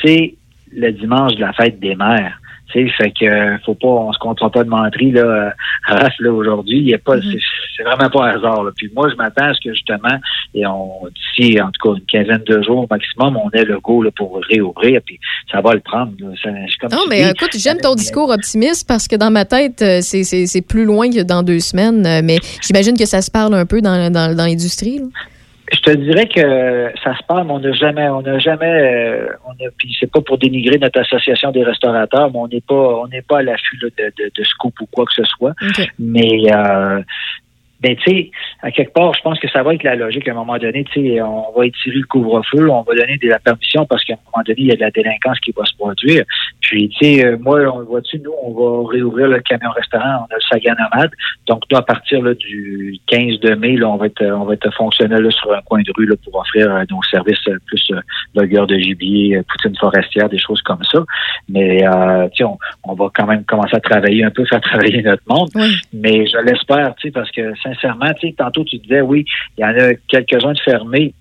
c'est le dimanche de la fête des mères. Tu sais, fait que euh, faut pas, on se comptera pas de menterie là, euh, à (laughs) Raph, là aujourd'hui. Il y a pas, Mm-hmm. c'est- c'est vraiment pas un hasard. Là. Puis moi, je m'attends à ce que justement, et on d'ici en tout cas une quinzaine de jours maximum, on ait le go là, pour réouvrir. Puis ça va le prendre. Ça- comme Non, mais dis, écoute, j'aime ton discours optimiste parce que dans ma tête, euh, c'est- plus loin que dans deux semaines. euh, Mais j'imagine que ça se parle un peu dans, dans, dans l'industrie. Je te dirais que ça se passe, mais on n'a jamais, on n'a jamais, euh, on a, puis c'est pas pour dénigrer notre association des restaurateurs, mais on n'est pas, on n'est pas à l'affût de, de, de scoop ou quoi que ce soit. Mais euh, ben, tu sais, à quelque part, je pense que ça va être la logique. À un moment donné, tu sais, on va étirer le couvre-feu, on va donner de la permission parce qu'à un moment donné, il y a de la délinquance qui va se produire. Puis, tu sais, euh, moi, on voit-tu, nous, on va réouvrir le camion-restaurant, on a le Sagan Nomade. Donc, nous, à partir là, du 15 de mai, là, on va être, on va être fonctionnel là, sur un coin de rue là, pour offrir euh, nos services euh, plus euh, burger de gibier, euh, poutine forestière, des choses comme ça. Mais, euh, tu sais, on, on va quand même commencer à travailler un peu, faire travailler notre monde. Mais je l'espère, tu sais, parce que sincèrement, tu sais, tantôt tu disais, oui, il y en a quelques-uns de fermés,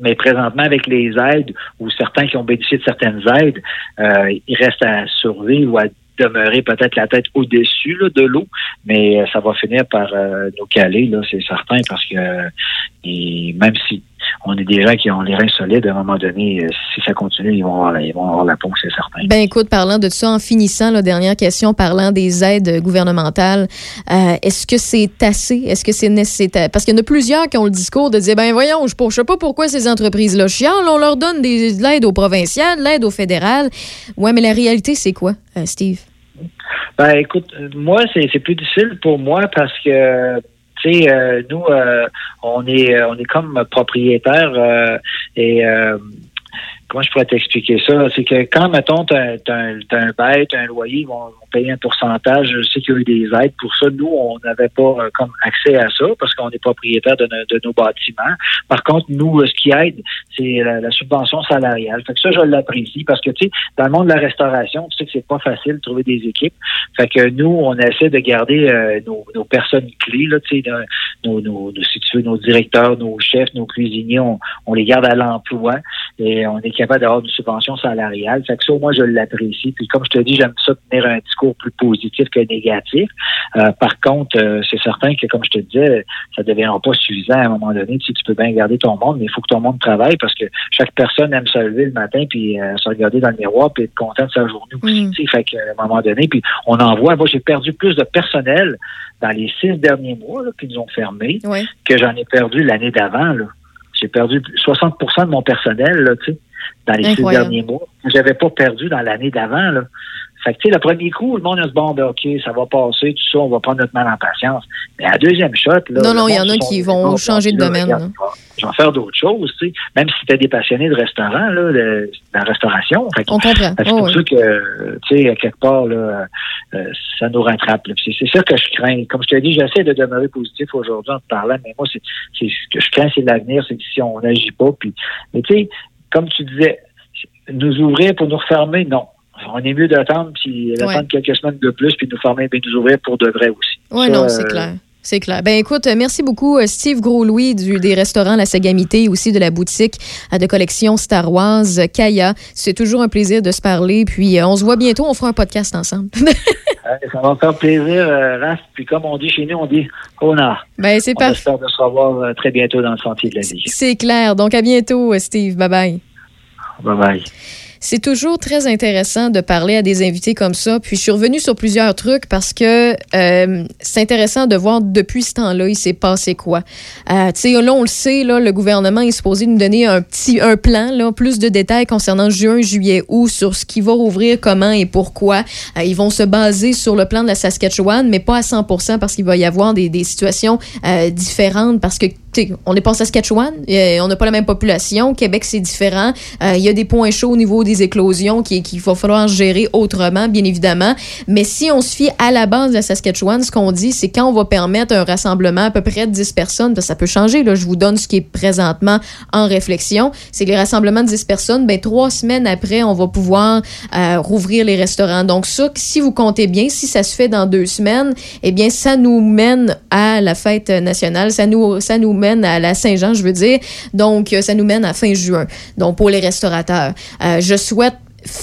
mais présentement, avec les aides ou certains qui ont bénéficié de certaines aides, euh, il reste à survivre ou à demeurer peut-être la tête au-dessus de l'eau, mais euh, ça va finir par euh, nous caler, c'est certain, parce que même si on est des gens qui ont les reins solides, à un moment donné, euh, si ça continue, ils vont avoir, la- ils vont avoir la peau, c'est certain. Ben écoute, parlant de ça, en finissant, la dernière question, parlant des aides gouvernementales, euh, est-ce que c'est assez? Est-ce que c'est nécessaire? Parce qu'il y en a plusieurs qui ont le discours de dire, ben voyons, je ne sais pas pourquoi ces entreprises-là chialent, on leur donne des, de l'aide au provincial, de l'aide au fédéral. Ouais, mais la réalité, c'est quoi, euh, Steve? Ben écoute, moi c'est c'est plus difficile pour moi parce que tu sais euh, nous euh, on est euh, on est comme propriétaire et comment je pourrais t'expliquer ça? C'est que quand mettons t'as t'as un, t'as un t'as un loyer, ils vont, payer un pourcentage. Je sais qu'il y a eu des aides pour ça. Nous on n'avait pas euh, comme accès à ça parce qu'on est propriétaire de, nos- de nos bâtiments. Par contre nous euh, ce qui aide c'est la, la subvention salariale. Fait que ça je l'apprécie parce que tu sais dans le monde de la restauration tu sais que c'est pas facile de trouver des équipes. Fait que nous, on essaie de garder euh, nos, nos personnes clés, là, tu sais, nos, nos, nos- si tu veux, nos directeurs, nos chefs, nos cuisiniers, on, on les garde à l'emploi et on capable d'avoir une subvention salariale. Fait que ça, moi, je l'apprécie. Puis comme je te dis, j'aime ça tenir un discours plus positif que négatif. Euh, par contre, euh, c'est certain que, comme je te disais, ça ne deviendra pas suffisant à un moment donné. Tu, sais, tu peux bien garder ton monde, mais il faut que ton monde travaille parce que chaque personne aime se lever le matin puis euh, se regarder dans le miroir puis être content de sa journée aussi. tu sais. Fait qu'à un moment donné, puis on en voit. Moi, j'ai perdu plus de personnel dans les six derniers mois là, qui nous ont fermés que j'en ai perdu l'année d'avant. J'ai perdu 60% de mon personnel là, tu sais, dans les six derniers mois. J'avais pas perdu dans l'année d'avant. Là. Fait que, tu sais, le premier coup, le monde a dit, bon, ben, OK, ça va passer, tout ça, on va prendre notre mal en patience. Mais à la deuxième shot, là. Non, non, il y en a se qui vont changer de domaine, là. Je vais faire d'autres choses, tu sais. Même si c'était des passionnés de restaurant, là, de, la restauration. Fait que- On comprend. c'est Oh, pour ça que, tu sais, à quelque part, là, euh, ça nous rattrape. C'est c'est ça que je crains. Comme je te dis, j'essaie de demeurer positif aujourd'hui en te parlant, mais moi, c'est c'est ce que je crains, c'est l'avenir, c'est que si on n'agit pas. Puis, mais tu sais, comme tu disais, nous ouvrir pour nous refermer, non. On est mieux d'attendre, puis d'attendre quelques semaines de plus, puis nous fermer, puis nous ouvrir pour de vrai aussi. Oui, non, c'est euh, clair. C'est clair. Ben écoute, euh, merci beaucoup euh, Steve Gros-Louis du, des restaurants La Sagamité, aussi de la boutique euh, de collection Star Wars euh, Kaya. C'est toujours un plaisir de se parler. Puis on se voit bientôt, on fera un podcast ensemble. (laughs) ça va faire plaisir, Raph. Puis comme on dit chez nous, on dit honneur. ben c'est On parfait. espère de se revoir très bientôt dans le sentier de la vie. C'est clair. Donc à bientôt, Steve. Bye bye. Bye bye. C'est toujours très intéressant de parler à des invités comme ça. Puis je suis revenue sur plusieurs trucs parce que euh, c'est intéressant de voir depuis ce temps-là, il s'est passé quoi. Euh, tu sais, là, on le sait, là, le gouvernement est supposé nous donner un petit un plan, là, plus de détails concernant juin, juillet, août, sur ce qui va rouvrir, comment et pourquoi. Euh, ils vont se baser sur le plan de la Saskatchewan, mais pas à 100% parce qu'il va y avoir des, situations différentes parce que on n'est pas en Saskatchewan, on n'a pas la même population. Québec, c'est différent. Il y a des points chauds au niveau des éclosions qui- qu'il va falloir gérer autrement, bien évidemment. Mais si on se fie à la base de la Saskatchewan, ce qu'on dit, c'est quand on va permettre un rassemblement à peu près de 10 personnes, ça peut changer, là, je vous donne ce qui est présentement en réflexion, c'est les rassemblements de 10 personnes, ben, trois semaines après, on va pouvoir euh, rouvrir les restaurants. Donc ça, si vous comptez bien, si ça se fait dans deux semaines, eh bien, ça nous mène à la fête nationale, ça nous, ça nous mène à la Saint-Jean, je veux dire. Donc, euh, ça nous mène à fin juin. Donc, pour les restaurateurs, Euh, je souhaite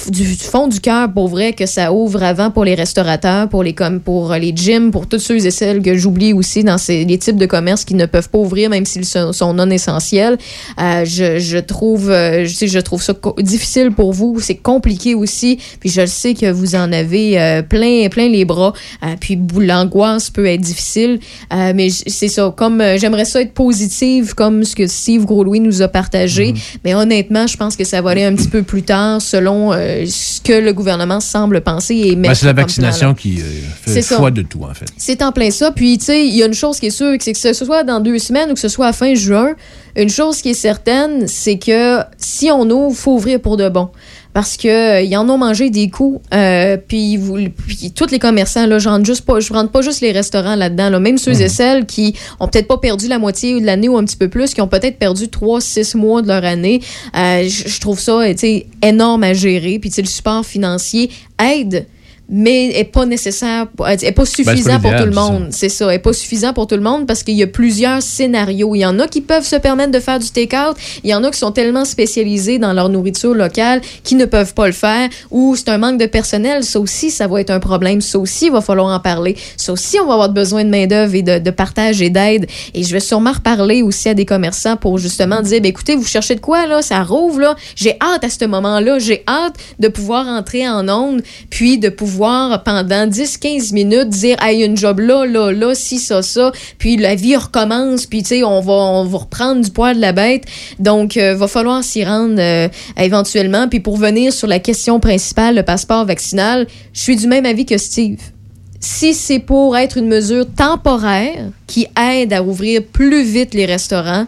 du, fond du cœur, pour vrai, que ça ouvre avant pour les restaurateurs, pour les, comme pour euh, les gyms, pour tous ceux et celles que j'oublie aussi dans ces, les types de commerces qui ne peuvent pas ouvrir, même s'ils sont, sont non essentiels. Euh, je, je trouve, euh, je, sais, je trouve ça difficile pour vous. C'est compliqué aussi. Puis je le sais que vous en avez euh, plein, plein les bras. Euh, puis l'angoisse peut être difficile. Mais c'est ça. Comme j'aimerais ça être positive, comme ce que Steve Gros-Louis nous a partagé. Mais honnêtement, je pense que ça va aller un petit peu plus tard, selon euh, ce que le gouvernement semble penser et mettre. Ben, c'est la plan, vaccination qui euh, fait foi de tout, en fait. C'est en plein ça. Puis, tu sais, il y a une chose qui est sûre, c'est que ce soit dans deux semaines ou que ce soit à fin juin, une chose qui est certaine, c'est que si on ouvre, faut ouvrir pour de bon. Parce que euh, ils en ont mangé des coups. euh, puis, vous, puis tous les commerçants, là, je rentre juste pas, je rentre pas juste les restaurants là-dedans. Là, même ceux et celles qui ont peut-être pas perdu la moitié de l'année ou un petit peu plus, qui ont peut-être perdu trois, six mois de leur année. euh, je je trouve ça, tu sais, énorme à gérer. Puis, tu sais, le support financier aide mais est pas nécessaire, est pas suffisant pour tout le monde. C'est ça, est pas suffisant pour tout le monde parce qu'il y a plusieurs scénarios. Il y en a qui peuvent se permettre de faire du take-out, il y en a qui sont tellement spécialisés dans leur nourriture locale qui ne peuvent pas le faire ou c'est un manque de personnel. Ça aussi, ça va être un problème. Ça aussi, il va falloir en parler. Ça aussi, on va avoir besoin de main-d'œuvre et de, de partage et d'aide. Et je vais sûrement reparler aussi à des commerçants pour justement dire, ben, écoutez, vous cherchez de quoi, là? Ça rouvre, là. J'ai hâte à ce moment-là. J'ai hâte de pouvoir entrer en onde, puis de pouvoir pendant 10-15 minutes dire, hey, une job là, là, là, si, ça, ça. Puis la vie recommence, puis tu sais, on va, on va reprendre du poids de la bête. Donc, euh, va falloir s'y rendre euh, éventuellement. Puis pour venir sur la question principale, le passeport vaccinal, je suis du même avis que Steve si c'est pour être une mesure temporaire qui aide à ouvrir plus vite les restaurants,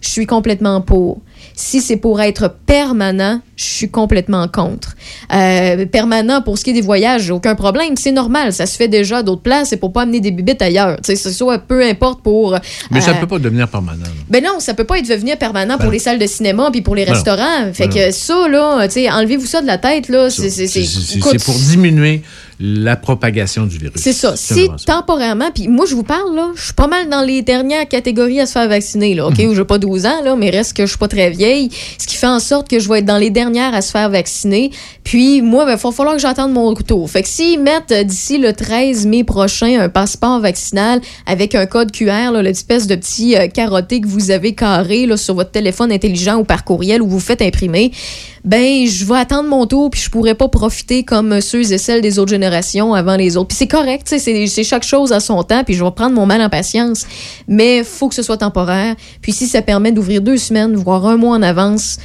je suis complètement pour. Si c'est pour être permanent, je suis complètement contre. Euh, permanent pour ce qui est des voyages, aucun problème. C'est normal, ça se fait déjà à d'autres places. C'est pour pas amener des bibites ailleurs. Tu sais, c'est soit peu importe pour. Mais ça euh, ne peut pas devenir permanent. là. ben non, ça peut pas être devenir permanent pour les salles de cinéma puis pour les Ben non. restaurants. Fait Ben que ça, là, tu sais, enlevez-vous ça de la tête, là. C'est pour diminuer la propagation du virus. c'est ça. Si temporairement, puis moi je vous parle là, je suis pas mal dans les dernières catégories à se faire vacciner là, OK, Mhm. où j'ai pas 12 ans là, mais reste que je suis pas très vieille, ce qui fait en sorte que je vais être dans les dernières à se faire vacciner. Puis moi, il va falloir que j'attende mon tour. Fait que s'ils mettent euh, d'ici le 13 mai prochain un passeport vaccinal avec un code QR l'espèce de petit euh, carotté que vous avez carré là sur votre téléphone intelligent ou par courriel ou vous faites imprimer, ben je vais attendre mon tour puis je pourrais pas profiter comme ceux et celles des autres générations avant les autres. Puis c'est correct, c'est c'est chaque chose à son temps puis je vais prendre mon mal en patience, mais faut que ce soit temporaire. Puis si ça permet d'ouvrir deux semaines, voire un mois en avance,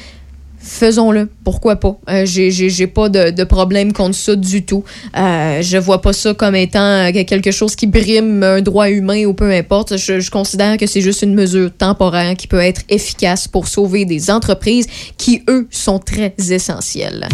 faisons-le. Pourquoi pas? Euh, j'ai- pas de, de problème contre ça du tout. Euh, je vois pas ça comme étant euh, quelque chose qui brime un droit humain ou peu importe. Je, je considère que c'est juste une mesure temporaire qui peut être efficace pour sauver des entreprises qui, eux, sont très essentielles.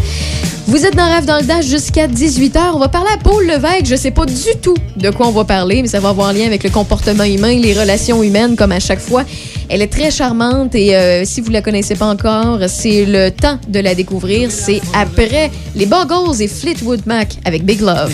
Vous êtes dans Rêve dans le Dash jusqu'à 18h. On va parler à Paul Levesque. Je sais pas du tout de quoi on va parler, mais ça va avoir lien avec le comportement humain, les relations humaines, comme à chaque fois. Elle est très charmante et euh, si vous la connaissez pas encore, c'est le temps de la découvrir. C'est après les Buggles et Fleetwood Mac avec Big Love.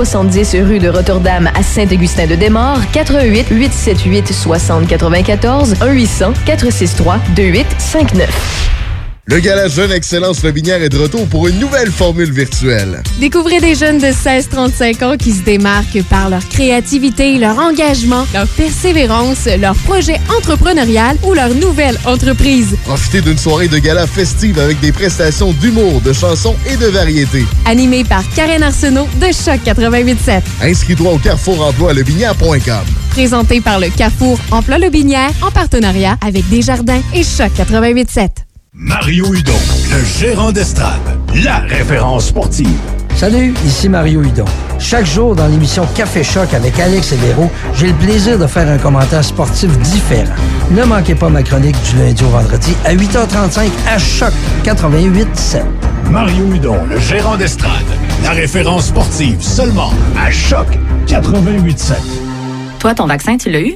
270 rue de Rotterdam à Saint-Augustin-de-Desmaures, 88 878 6094 1 800 463 2859. Le Gala Jeune Excellence Lobinière est de retour pour une nouvelle formule virtuelle. Découvrez des jeunes de 16-35 ans qui se démarquent par leur créativité, leur engagement, leur persévérance, leur projet entrepreneurial ou leur nouvelle entreprise. Profitez d'une soirée de gala festive avec des prestations d'humour, de chansons et de variétés. Animé par Karen Arsenault de Choc 88.7. Inscris-toi au carrefour emploi lebinière.com. Présenté par le Carrefour Emploi Lobinière en partenariat avec Desjardins et Choc 88.7. Mario Hudon, le gérant d'estrade, la référence sportive. Salut, ici Mario Hudon. Chaque jour dans l'émission Café Choc avec Alex et Véro, j'ai le plaisir de faire un commentaire sportif différent. Ne manquez pas ma chronique du lundi au vendredi à 8h35 à Choc 88.7. Mario Hudon, le gérant d'estrade. La référence sportive seulement à Choc 88.7. Toi, ton vaccin, tu l'as eu?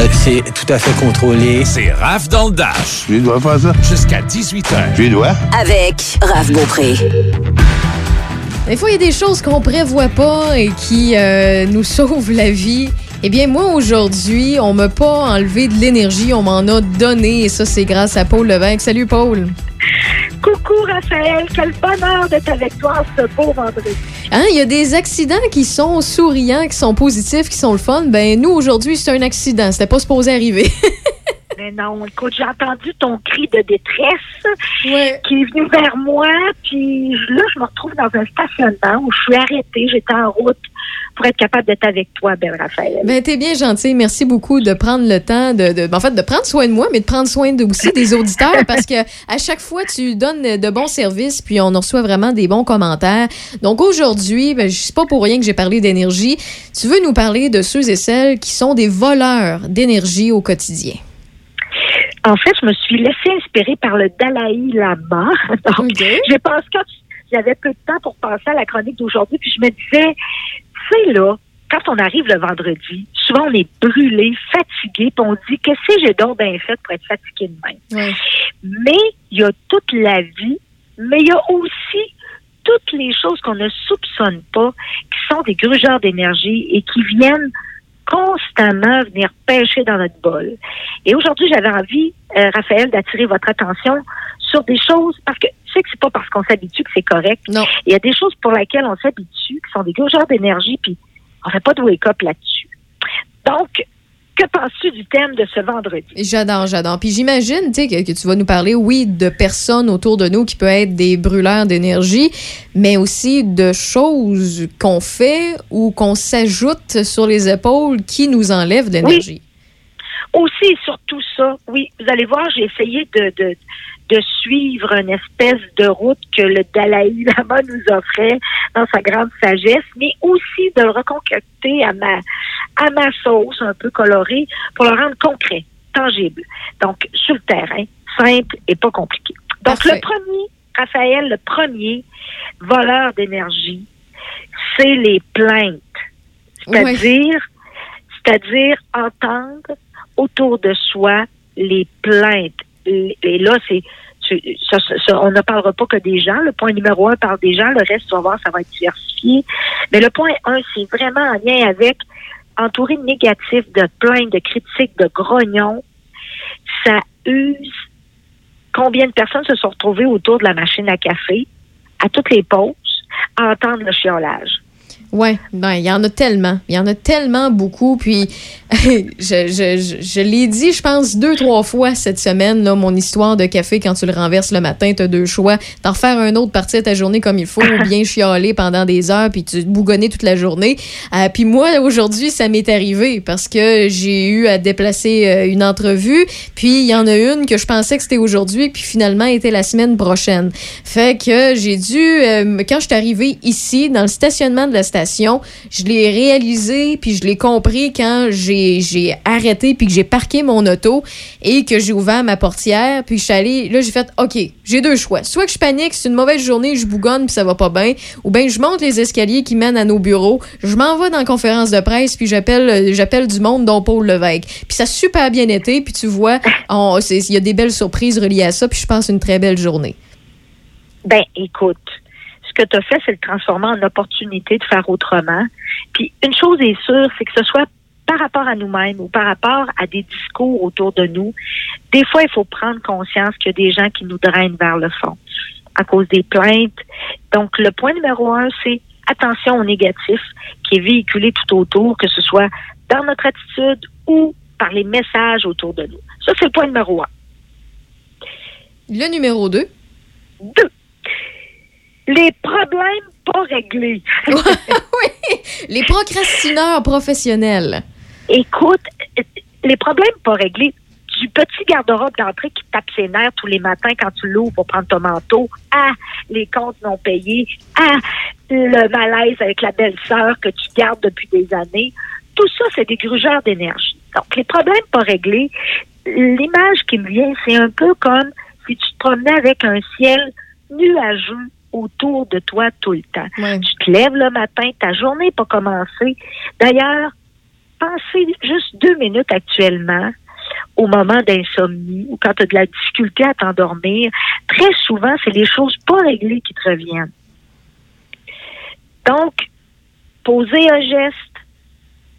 Euh, c'est tout à fait contrôlé. C'est Raph dans le Dash. Tu dois faire ça? Jusqu'à 18h. Tu dois? Avec Raph Beaupré. Des fois, il y a des choses qu'on prévoit pas et qui euh, nous (laughs) sauvent la vie. Eh bien, moi, aujourd'hui, on m'a pas enlevé de l'énergie, on m'en a donné. Et ça, c'est grâce à Paul Levesque. Salut, Paul. Coucou Raphaël, quel bonheur d'être avec toi ce beau vendredi. Hein, il y a des accidents qui sont souriants, qui sont positifs, qui sont le fun. Ben, nous, aujourd'hui, c'est un accident. C'était pas supposé arriver. (laughs) Mais non, écoute, j'ai entendu ton cri de détresse qui est venu vers moi, puis là, je me retrouve dans un stationnement où je suis arrêtée, j'étais en route pour être capable d'être avec toi, Ben Raphaël. Ben, t'es bien gentil. Merci beaucoup de prendre le temps de, de- en fait, de prendre soin de moi, mais de prendre soin de, aussi des auditeurs parce que à chaque fois, tu donnes de bons services puis on en reçoit vraiment des bons commentaires. Donc aujourd'hui, ben, je sais pas pour rien que j'ai parlé d'énergie. Tu veux nous parler de ceux et celles qui sont des voleurs d'énergie au quotidien? En fait, je me suis laissée inspirer par le Dalai Lama. (laughs) Donc, j'ai pensé que j'avais peu de temps pour penser à la chronique d'aujourd'hui, puis je me disais, sais, là, quand on arrive le vendredi, souvent on est brûlé, fatigué, puis on dit que si j'ai donc bien fait pour être fatigué de même? Mais il y a toute la vie, mais il y a aussi toutes les choses qu'on ne soupçonne pas, qui sont des grugeurs d'énergie et qui viennent constamment venir pêcher dans notre bol. Et aujourd'hui, j'avais envie, euh, Raphaël, d'attirer votre attention sur des choses, parce que tu sais que c'est pas parce qu'on s'habitue que c'est correct. Non. Il y a des choses pour lesquelles on s'habitue, qui sont des grugeurs d'énergie, puis on fait pas de wake-up là-dessus. Donc, que penses-tu du thème de ce vendredi? J'adore, j'adore. Puis j'imagine, tu sais, que, que tu vas nous parler, oui, de personnes autour de nous qui peuvent être des brûleurs d'énergie, mais aussi de choses qu'on fait ou qu'on s'ajoute sur les épaules qui nous enlèvent de l'énergie. Aussi et surtout ça, oui, vous allez voir, j'ai essayé de, de, de suivre une espèce de route que le Dalai Lama nous offrait dans sa grande sagesse, mais aussi de le reconcocter à ma, à ma sauce un peu colorée pour le rendre concret, tangible. Donc, sur le terrain, simple et pas compliqué. Donc, le premier, Raphaël, le premier voleur d'énergie, c'est les plaintes. C'est-à-dire, c'est-à-dire entendre autour de soi les plaintes. Et là, c'est ça- on ne parlera pas que des gens. Le point numéro un parle des gens. Le reste, tu vas voir, ça va être diversifié. Mais le point un, c'est vraiment en lien avec entouré de négatifs, de plaintes, de critiques, de grognons. Ça use. Combien de personnes se sont retrouvées autour de la machine à café, à toutes les pauses, à entendre le chiolage? Ouais, ben il y en a tellement, il y en a tellement beaucoup. Puis (laughs) je, je, je, je l'ai dit, je pense deux trois fois cette semaine là, mon histoire de café quand tu le renverses le matin, tu as deux choix, d'en refaire un autre partie de ta journée comme il faut, ou bien (laughs) chialer pendant des heures puis tu te bougonner toute la journée. Euh, puis moi aujourd'hui ça m'est arrivé parce que j'ai eu à déplacer euh, une entrevue, puis il y en a une que je pensais que c'était aujourd'hui, puis finalement était la semaine prochaine. Fait que j'ai dû euh, quand je suis arrivée ici dans le stationnement de la station, je l'ai réalisé puis je l'ai compris quand j'ai arrêté puis que j'ai parqué mon auto et que j'ai ouvert ma portière puis je suis allée là j'ai fait OK, j'ai deux choix. Soit que je panique, c'est une mauvaise journée, je bougonne puis ça va pas bien ou bien je monte les escaliers qui mènent à nos bureaux, je m'en vais dans la conférence de presse puis j'appelle j'appelle du monde dont Paul Levesque. Puis ça a super bien été puis tu vois, il y a des belles surprises reliées à ça puis je pense une très belle journée. Ben, écoute, que tu as fait, c'est le transformer en opportunité de faire autrement. Puis une chose est sûre, c'est que ce soit par rapport à nous-mêmes ou par rapport à des discours autour de nous, des fois, il faut prendre conscience qu'il y a des gens qui nous drainent vers le fond à cause des plaintes. Donc, le point numéro un, c'est attention au négatif qui est véhiculé tout autour, que ce soit dans notre attitude ou par les messages autour de nous. Ça, c'est le point numéro un. Le numéro 2. Deux. Les problèmes pas réglés. (laughs) oui, les procrastineurs professionnels. Écoute, les problèmes pas réglés, du petit garde-robe d'entrée qui tape ses nerfs tous les matins quand tu l'ouvres pour prendre ton manteau, à les comptes non payés, à le malaise avec la belle-sœur que tu gardes depuis des années. Tout ça, c'est des grugeurs d'énergie. Donc, les problèmes pas réglés, l'image qui me vient, c'est un peu comme si tu te promenais avec un ciel nuageux autour de toi tout le temps. Tu te lèves le matin, ta journée n'est pas commencée. D'ailleurs, pensez juste deux minutes actuellement au moment d'insomnie ou quand tu as de la difficulté à t'endormir. Très souvent, c'est les choses pas réglées qui te reviennent. Donc, poser un geste,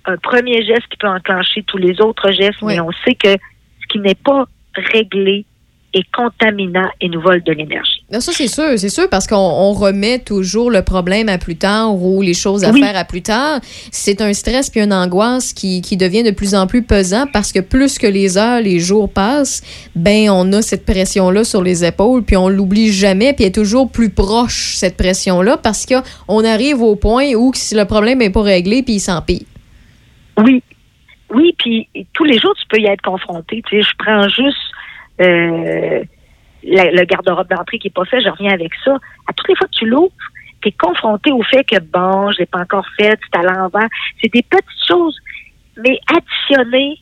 un premier geste qui peut enclencher tous les autres gestes, mais on sait que ce qui n'est pas réglé est contaminant et nous vole de l'énergie. Ça, c'est sûr, c'est sûr, parce qu'on remet toujours le problème à plus tard ou les choses à faire à plus tard. C'est un stress puis une angoisse qui, qui devient de plus en plus pesant parce que plus que les heures, les jours passent, ben on a cette pression-là sur les épaules puis on l'oublie jamais puis elle est toujours plus proche, cette pression-là, parce qu'on arrive au point où si le problème n'est pas réglé puis il s'empire. Oui. Oui, puis tous les jours, tu peux y être confronté. Tu sais, je prends juste euh, le garde-robe d'entrée qui n'est pas fait, je reviens avec ça. À toutes les fois que tu l'ouvres, tu es confronté au fait que, bon, je l'ai pas encore fait, c'est à l'envers. C'est des petites choses, mais additionnées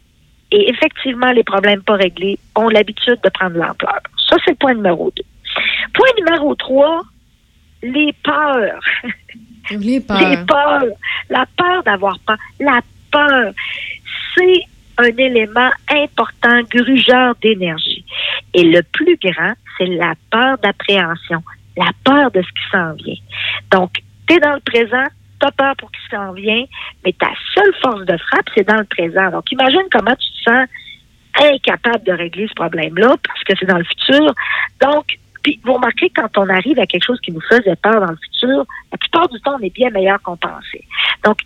et effectivement, les problèmes pas réglés ont l'habitude de prendre l'ampleur. Ça, c'est le point numéro deux. Point numéro trois, les peurs. Les (laughs) peurs. Les peurs. La peur d'avoir peur. La peur. C'est un élément important, grugeur d'énergie. Et le plus grand, c'est la peur d'appréhension, la peur de ce qui s'en vient. Donc, tu dans le présent, tu as peur pour ce qui s'en vient, mais ta seule force de frappe, c'est dans le présent. Donc, imagine comment tu te sens incapable de régler ce problème-là parce que c'est dans le futur. Donc, puis vous remarquez, quand on arrive à quelque chose qui nous faisait peur dans le futur, la plupart du temps, on est bien meilleur qu'on pensait. Donc,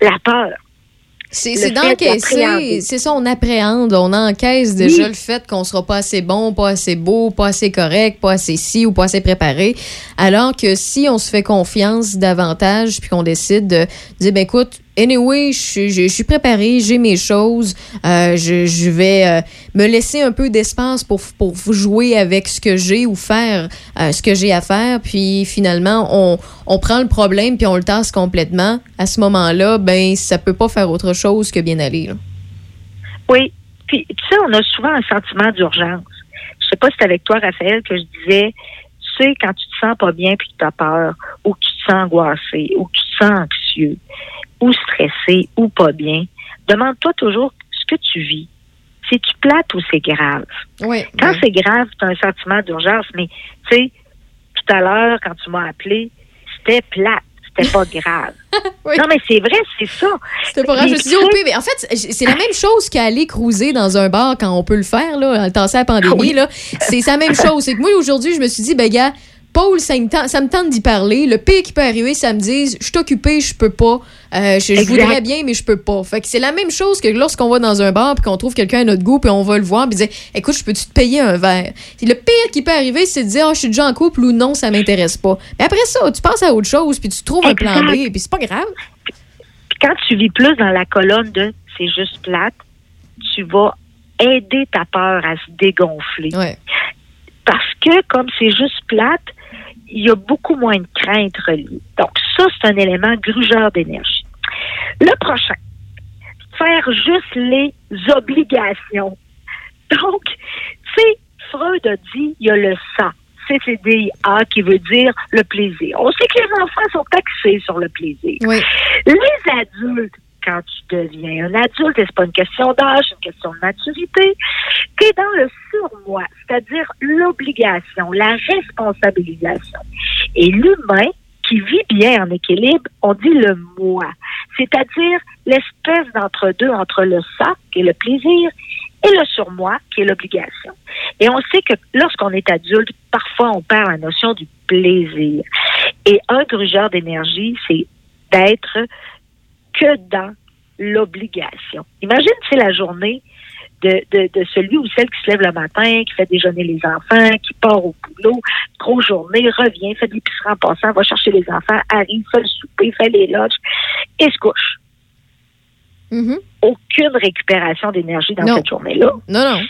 la peur, c'est d'encaisser, c'est ça, on appréhende, on encaisse déjà le fait qu'on sera pas assez bon, pas assez beau, pas assez correct, pas assez si ou pas assez préparé. Alors que si on se fait confiance davantage puis qu'on décide de dire, ben écoute, Anyway, je, je, suis préparée, j'ai mes choses. Euh, je, je, vais euh, me laisser un peu d'espace pour, pour jouer avec ce que j'ai ou faire euh, ce que j'ai à faire. Puis finalement, on, on prend le problème puis on le tasse complètement. À ce moment-là, ben ça peut pas faire autre chose que bien aller. Oui. Puis tu sais, on a souvent un sentiment d'urgence. Je sais pas si c'est avec toi, Raphaël, que je disais, tu sais, quand tu te sens pas bien puis que tu as peur, ou que tu te sens angoissé, ou que tu te sens anxieux ou stressé ou pas bien, demande-toi toujours ce que tu vis. C'est-tu plate ou c'est grave? Oui, quand c'est grave, tu as un sentiment d'urgence, mais tu sais, tout à l'heure, quand tu m'as appelé, c'était plate. C'était pas (laughs) grave. Non, mais c'est vrai, c'est ça. C'était pas grave. Je me suis dit, oh, mais en fait, c'est la même chose qu'aller cruiser dans un bar quand on peut le faire, là, temps à la pandémie. Ah là. C'est la même (laughs) chose. C'est que moi, aujourd'hui, je me suis dit, ben, gars, Paul, ça me tente, ça me tente d'y parler. Le pire qui peut arriver, ça me dit, je suis occupé, je peux pas. Euh, je, je voudrais bien, mais je peux pas. Fait que c'est la même chose que lorsqu'on va dans un bar puis qu'on trouve quelqu'un à notre goût puis on va le voir puis dire, écoute, je peux-tu te payer un verre? Le pire qui peut arriver, c'est de dire, oh, je suis déjà en couple ou non, ça m'intéresse pas. Mais après ça, tu penses à autre chose puis tu trouves un plan B puis c'est pas grave. Puis quand tu vis plus dans la colonne de c'est juste plate, tu vas aider ta peur à se dégonfler. Parce que comme c'est juste plate, il y a beaucoup moins de crainte reliée. Donc, ça, c'est un élément grugeur d'énergie. Le prochain, faire juste les obligations. Donc, tu sais, Freud a dit, il y a le ça. CCDA qui veut dire le plaisir. On sait que les enfants sont axés sur le plaisir. Les adultes, quand tu deviens un adulte, c'est pas une question d'âge, une question de maturité, tu es dans le surmoi, c'est-à-dire l'obligation, la responsabilisation. Et l'humain qui vit bien en équilibre, on dit le moi, c'est-à-dire l'espèce d'entre-deux entre le sac et le plaisir et le surmoi qui est l'obligation. Et on sait que lorsqu'on est adulte, parfois on perd la notion du plaisir. Et un grugeur d'énergie, c'est d'être que dans l'obligation. Imagine, c'est la journée de, de, de, celui ou celle qui se lève le matin, qui fait déjeuner les enfants, qui part au boulot, grosse journée, revient, fait de l'épicerie en passant, va chercher les enfants, arrive, fait le souper, fait les lunchs et se couche. Mm-hmm. Aucune récupération d'énergie dans Non. cette journée-là. Non, non.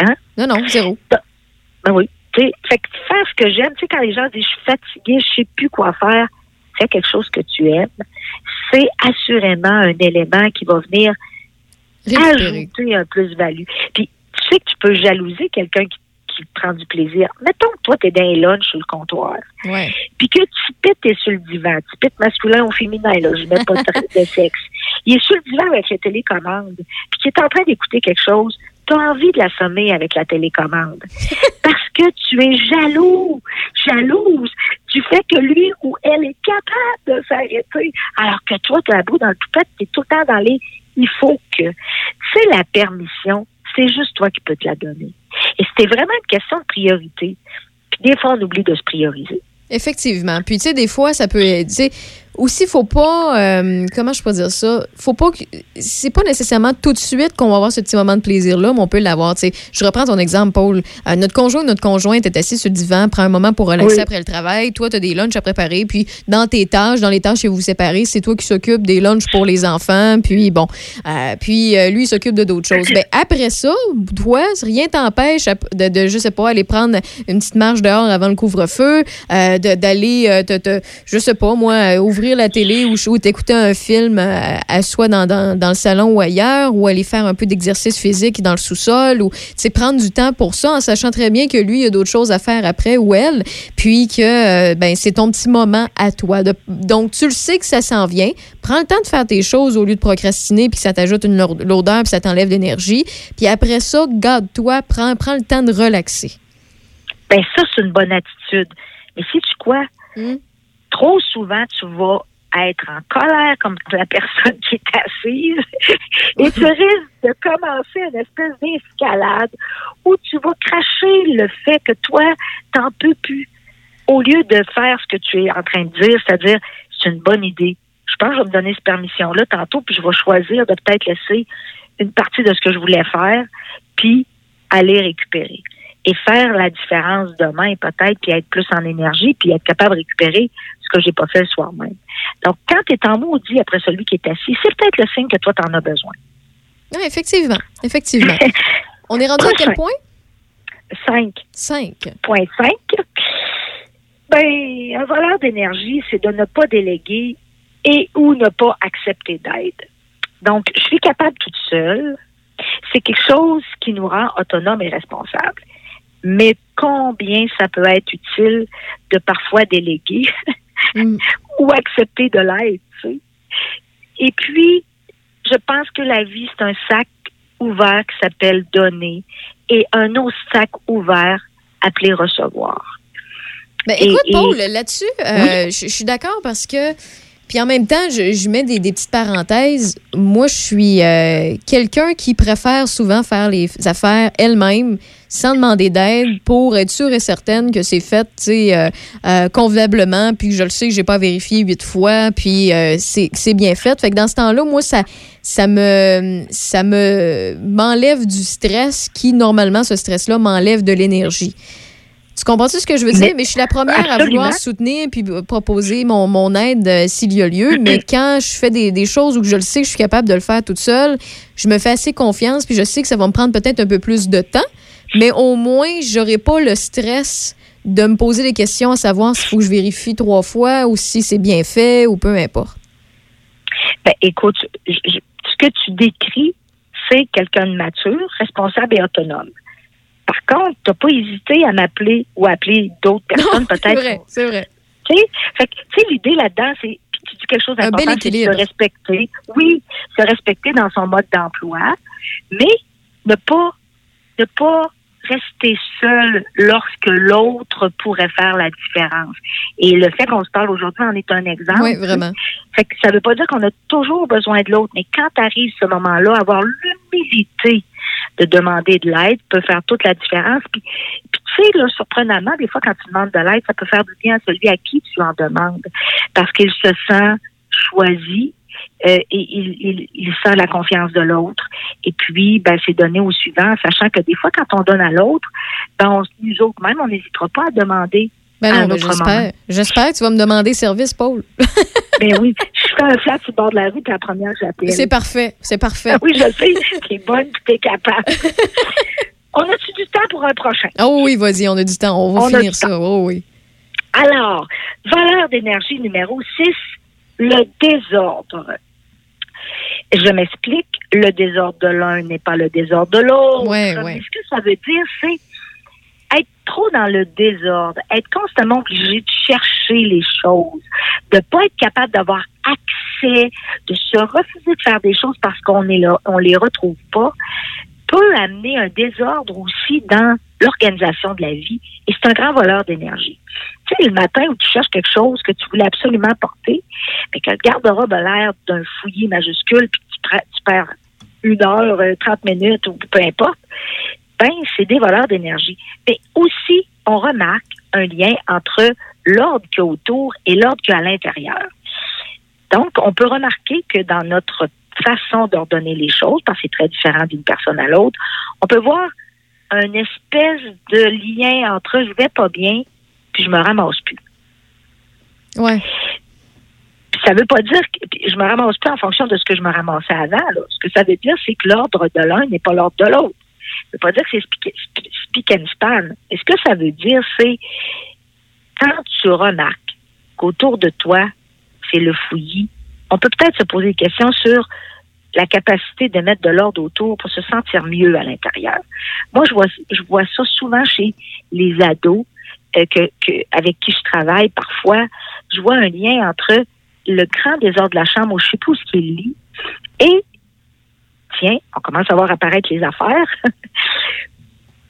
Hein? Non, non, zéro. Ben oui. Tu sais, fait que faire ce que j'aime, tu sais, quand les gens disent je suis fatigué, je sais plus quoi faire, fais quelque chose que tu aimes. C'est assurément un élément qui va venir ajouter un plus-value. Puis tu sais que tu peux jalouser quelqu'un qui, qui prend du plaisir. Mettons que toi, tu es dans les lunchs sur le comptoir. Ouais. Puis que tu pites, t'es sur le divan. Tu pites masculin ou féminin, là. Je mets pas de, de (laughs) sexe. Il est sur le divan avec la télécommande. Puis qui est en train d'écouter quelque chose. Tu as envie de l'assommer avec la télécommande. (laughs) Parce que tu es jaloux, jalouse du fait que lui ou elle est capable de s'arrêter. Alors que toi, tu as la boue dans le toupette, tu es tout le temps dans les il faut que. Sais, la permission, c'est juste toi qui peux te la donner. Et c'était vraiment une question de priorité. Puis des fois, on oublie de se prioriser. Effectivement. Puis, tu sais, des fois, ça peut. Sais, aussi, faut pas. euh, comment je peux dire ça? Faut pas que. C'est pas nécessairement tout de suite qu'on va avoir ce petit moment de plaisir-là, mais on peut l'avoir. Tu sais, je reprends ton exemple, Paul. Euh, notre conjoint, notre conjointe est assis sur le divan, prend un moment pour relaxer Oui. après le travail. Toi, tu as des lunchs à préparer. Puis, dans tes tâches, dans les tâches que vous vous séparez, c'est toi qui s'occupe des lunchs pour les enfants. Puis, bon. euh, puis, lui, il s'occupe de d'autres choses. Ben, après ça, toi, rien t'empêche de, de, je sais pas, aller prendre une petite marche dehors avant le couvre-feu, d'aller, je sais pas, moi, euh, la télé ou, ou t'écouter un film euh, à soi dans, dans, dans le salon ou ailleurs, ou aller faire un peu d'exercice physique dans le sous-sol, ou, tu sais, prendre du temps pour ça en sachant très bien que lui, il a d'autres choses à faire après ou elle, puis que, euh, ben, c'est ton petit moment à toi. De- donc, tu le sais que ça s'en vient. Prends le temps de faire tes choses au lieu de procrastiner, puis ça t'ajoute une lour- lourdeur, puis ça t'enlève d'énergie. Puis après ça, garde-toi, prends, prends le temps de relaxer. Ben ça, c'est une bonne attitude. Mais si tu quoi? Trop souvent, tu vas être en colère comme (laughs) la personne qui est assise (laughs) et tu risques de commencer une espèce d'escalade où tu vas cracher le fait que toi, t'en peux plus au lieu de faire ce que tu es en train de dire, c'est-à-dire c'est une bonne idée. Je pense que je vais me donner cette permission-là tantôt, puis je vais choisir de peut-être laisser une partie de ce que je voulais faire, puis aller récupérer. Et faire la différence demain, peut-être, puis être plus en énergie, puis être capable de récupérer ce que j'ai pas fait le soir même. Donc, quand tu es en maudit après celui qui est assis, c'est peut-être le signe que toi, tu en as besoin. Oui, effectivement. Effectivement. (laughs) On est rendu à quel point? 5. 5. Point 5. Ben, un voleur d'énergie, c'est de ne pas déléguer et ou ne pas accepter d'aide. Donc, je suis capable toute seule. C'est quelque chose qui nous rend autonomes et responsables. Mais combien ça peut être utile de parfois déléguer? (laughs) (laughs) ou accepter de l'aide, tu sais. Et puis, je pense que la vie, c'est un sac ouvert qui s'appelle donner et un autre sac ouvert appelé recevoir. Ben, écoute, et- Paul, là-dessus, euh, je suis d'accord parce que. Puis en même temps, je, je mets des, des petites parenthèses. Moi, je suis euh, quelqu'un qui préfère souvent faire les affaires elle-même sans demander d'aide pour être sûre et certaine que c'est fait euh, euh, convenablement, puis je le sais que j'ai pas vérifié huit fois, puis euh, c'est c'est bien fait. Fait que dans ce temps-là, moi, ça, ça me ça me m'enlève du stress qui, normalement, ce stress-là m'enlève de l'énergie. Tu comprends-tu ce que je veux dire? Mais, Mais- je suis la première à vouloir soutenir puis proposer mon, mon aide euh, s'il y a lieu. mais quand je fais des, des choses où je le sais que je suis capable de le faire toute seule, je me fais assez confiance puis je sais que ça va me prendre peut-être un peu plus de temps. Mais au moins, j'aurai pas le stress de me poser des questions à savoir s'il faut que je vérifie trois fois ou si c'est bien fait ou peu importe. Ben, écoute, je- je- ce que tu décris, c'est quelqu'un de mature, responsable et autonome. Par contre, tu n'as pas hésité à m'appeler ou à appeler d'autres personnes, (laughs) C'est peut-être. vrai, c'est vrai. Tu sais, l'idée là-dedans, c'est, tu dis quelque chose d'important, c'est de se respecter. Oui, se respecter dans son mode d'emploi, mais ne pas, ne pas rester seul lorsque l'autre pourrait faire la différence. Et le fait qu'on se parle aujourd'hui en est un exemple. Oui, vraiment. Fait que ça veut pas dire qu'on a toujours besoin de l'autre, mais quand arrive ce moment-là, avoir l'humilité de demander de l'aide peut faire toute la différence. Puis, tu sais, là, surprenamment, des fois, quand tu demandes de l'aide, ça peut faire du bien à celui à qui tu en demandes. Parce qu'il se sent choisi, euh, et il, il, il sent la confiance de l'autre. Et puis, ben, c'est donné au suivant, sachant que des fois, quand on donne à l'autre, ben, on, nous autres même, on n'hésitera pas à demander. Ben j'espère. J'espère que tu vas me demander service, Paul. (laughs) Ben oui, (laughs) je fais un flat sur le bord de la rue, puis la première, j'appelle. C'est parfait. C'est parfait. Ah oui, je sais, t'es bonne, puis t'es capable. (laughs) on a-tu du temps pour un prochain? Oh oui, vas-y, on a du temps. On va On finir ça. Oh oui. Alors, valeur d'énergie numéro 6, le désordre. Je m'explique, le désordre de l'un n'est pas le désordre de l'autre. Ouais, Mais ouais. Ce que ça veut dire, c'est trop dans le désordre, être constamment obligé de chercher les choses, de pas être capable d'avoir accès, de se refuser de faire des choses parce qu'on est là, on les retrouve pas, peut amener un désordre aussi dans l'organisation de la vie. Et c'est un grand voleur d'énergie. Tu sais, le matin où tu cherches quelque chose que tu voulais absolument porter, mais que le garde-robe a l'air d'un fouillis majuscule, puis tu, tu perds une heure, euh, 30 minutes ou peu importe, ben, c'est des voleurs d'énergie. Mais aussi, on remarque un lien entre l'ordre qu'il y a autour et l'ordre qu'il y a à l'intérieur. Donc, on peut remarquer que dans notre façon d'ordonner les choses, parce que c'est très différent d'une personne à l'autre, on peut voir une espèce de lien entre je vais pas bien, puis je me ramasse plus. Ouais. Ça veut pas dire que je me ramasse plus en fonction de ce que je me ramassais avant. Là. Ce que ça veut dire, c'est que l'ordre de l'un n'est pas l'ordre de l'autre. Ça veut pas dire que c'est speak and span. Et ce que ça veut dire, c'est quand tu remarques qu'autour de toi, c'est le fouillis, on peut peut-être se poser des questions sur la capacité de mettre de l'ordre autour pour se sentir mieux à l'intérieur. Moi, je vois, je vois ça souvent chez les ados euh, que, que- avec qui je travaille. Parfois, je vois un lien entre le grand désordre de la chambre où je sais plus où ce qu'il lit et, tiens, on commence à voir apparaître les affaires. (laughs)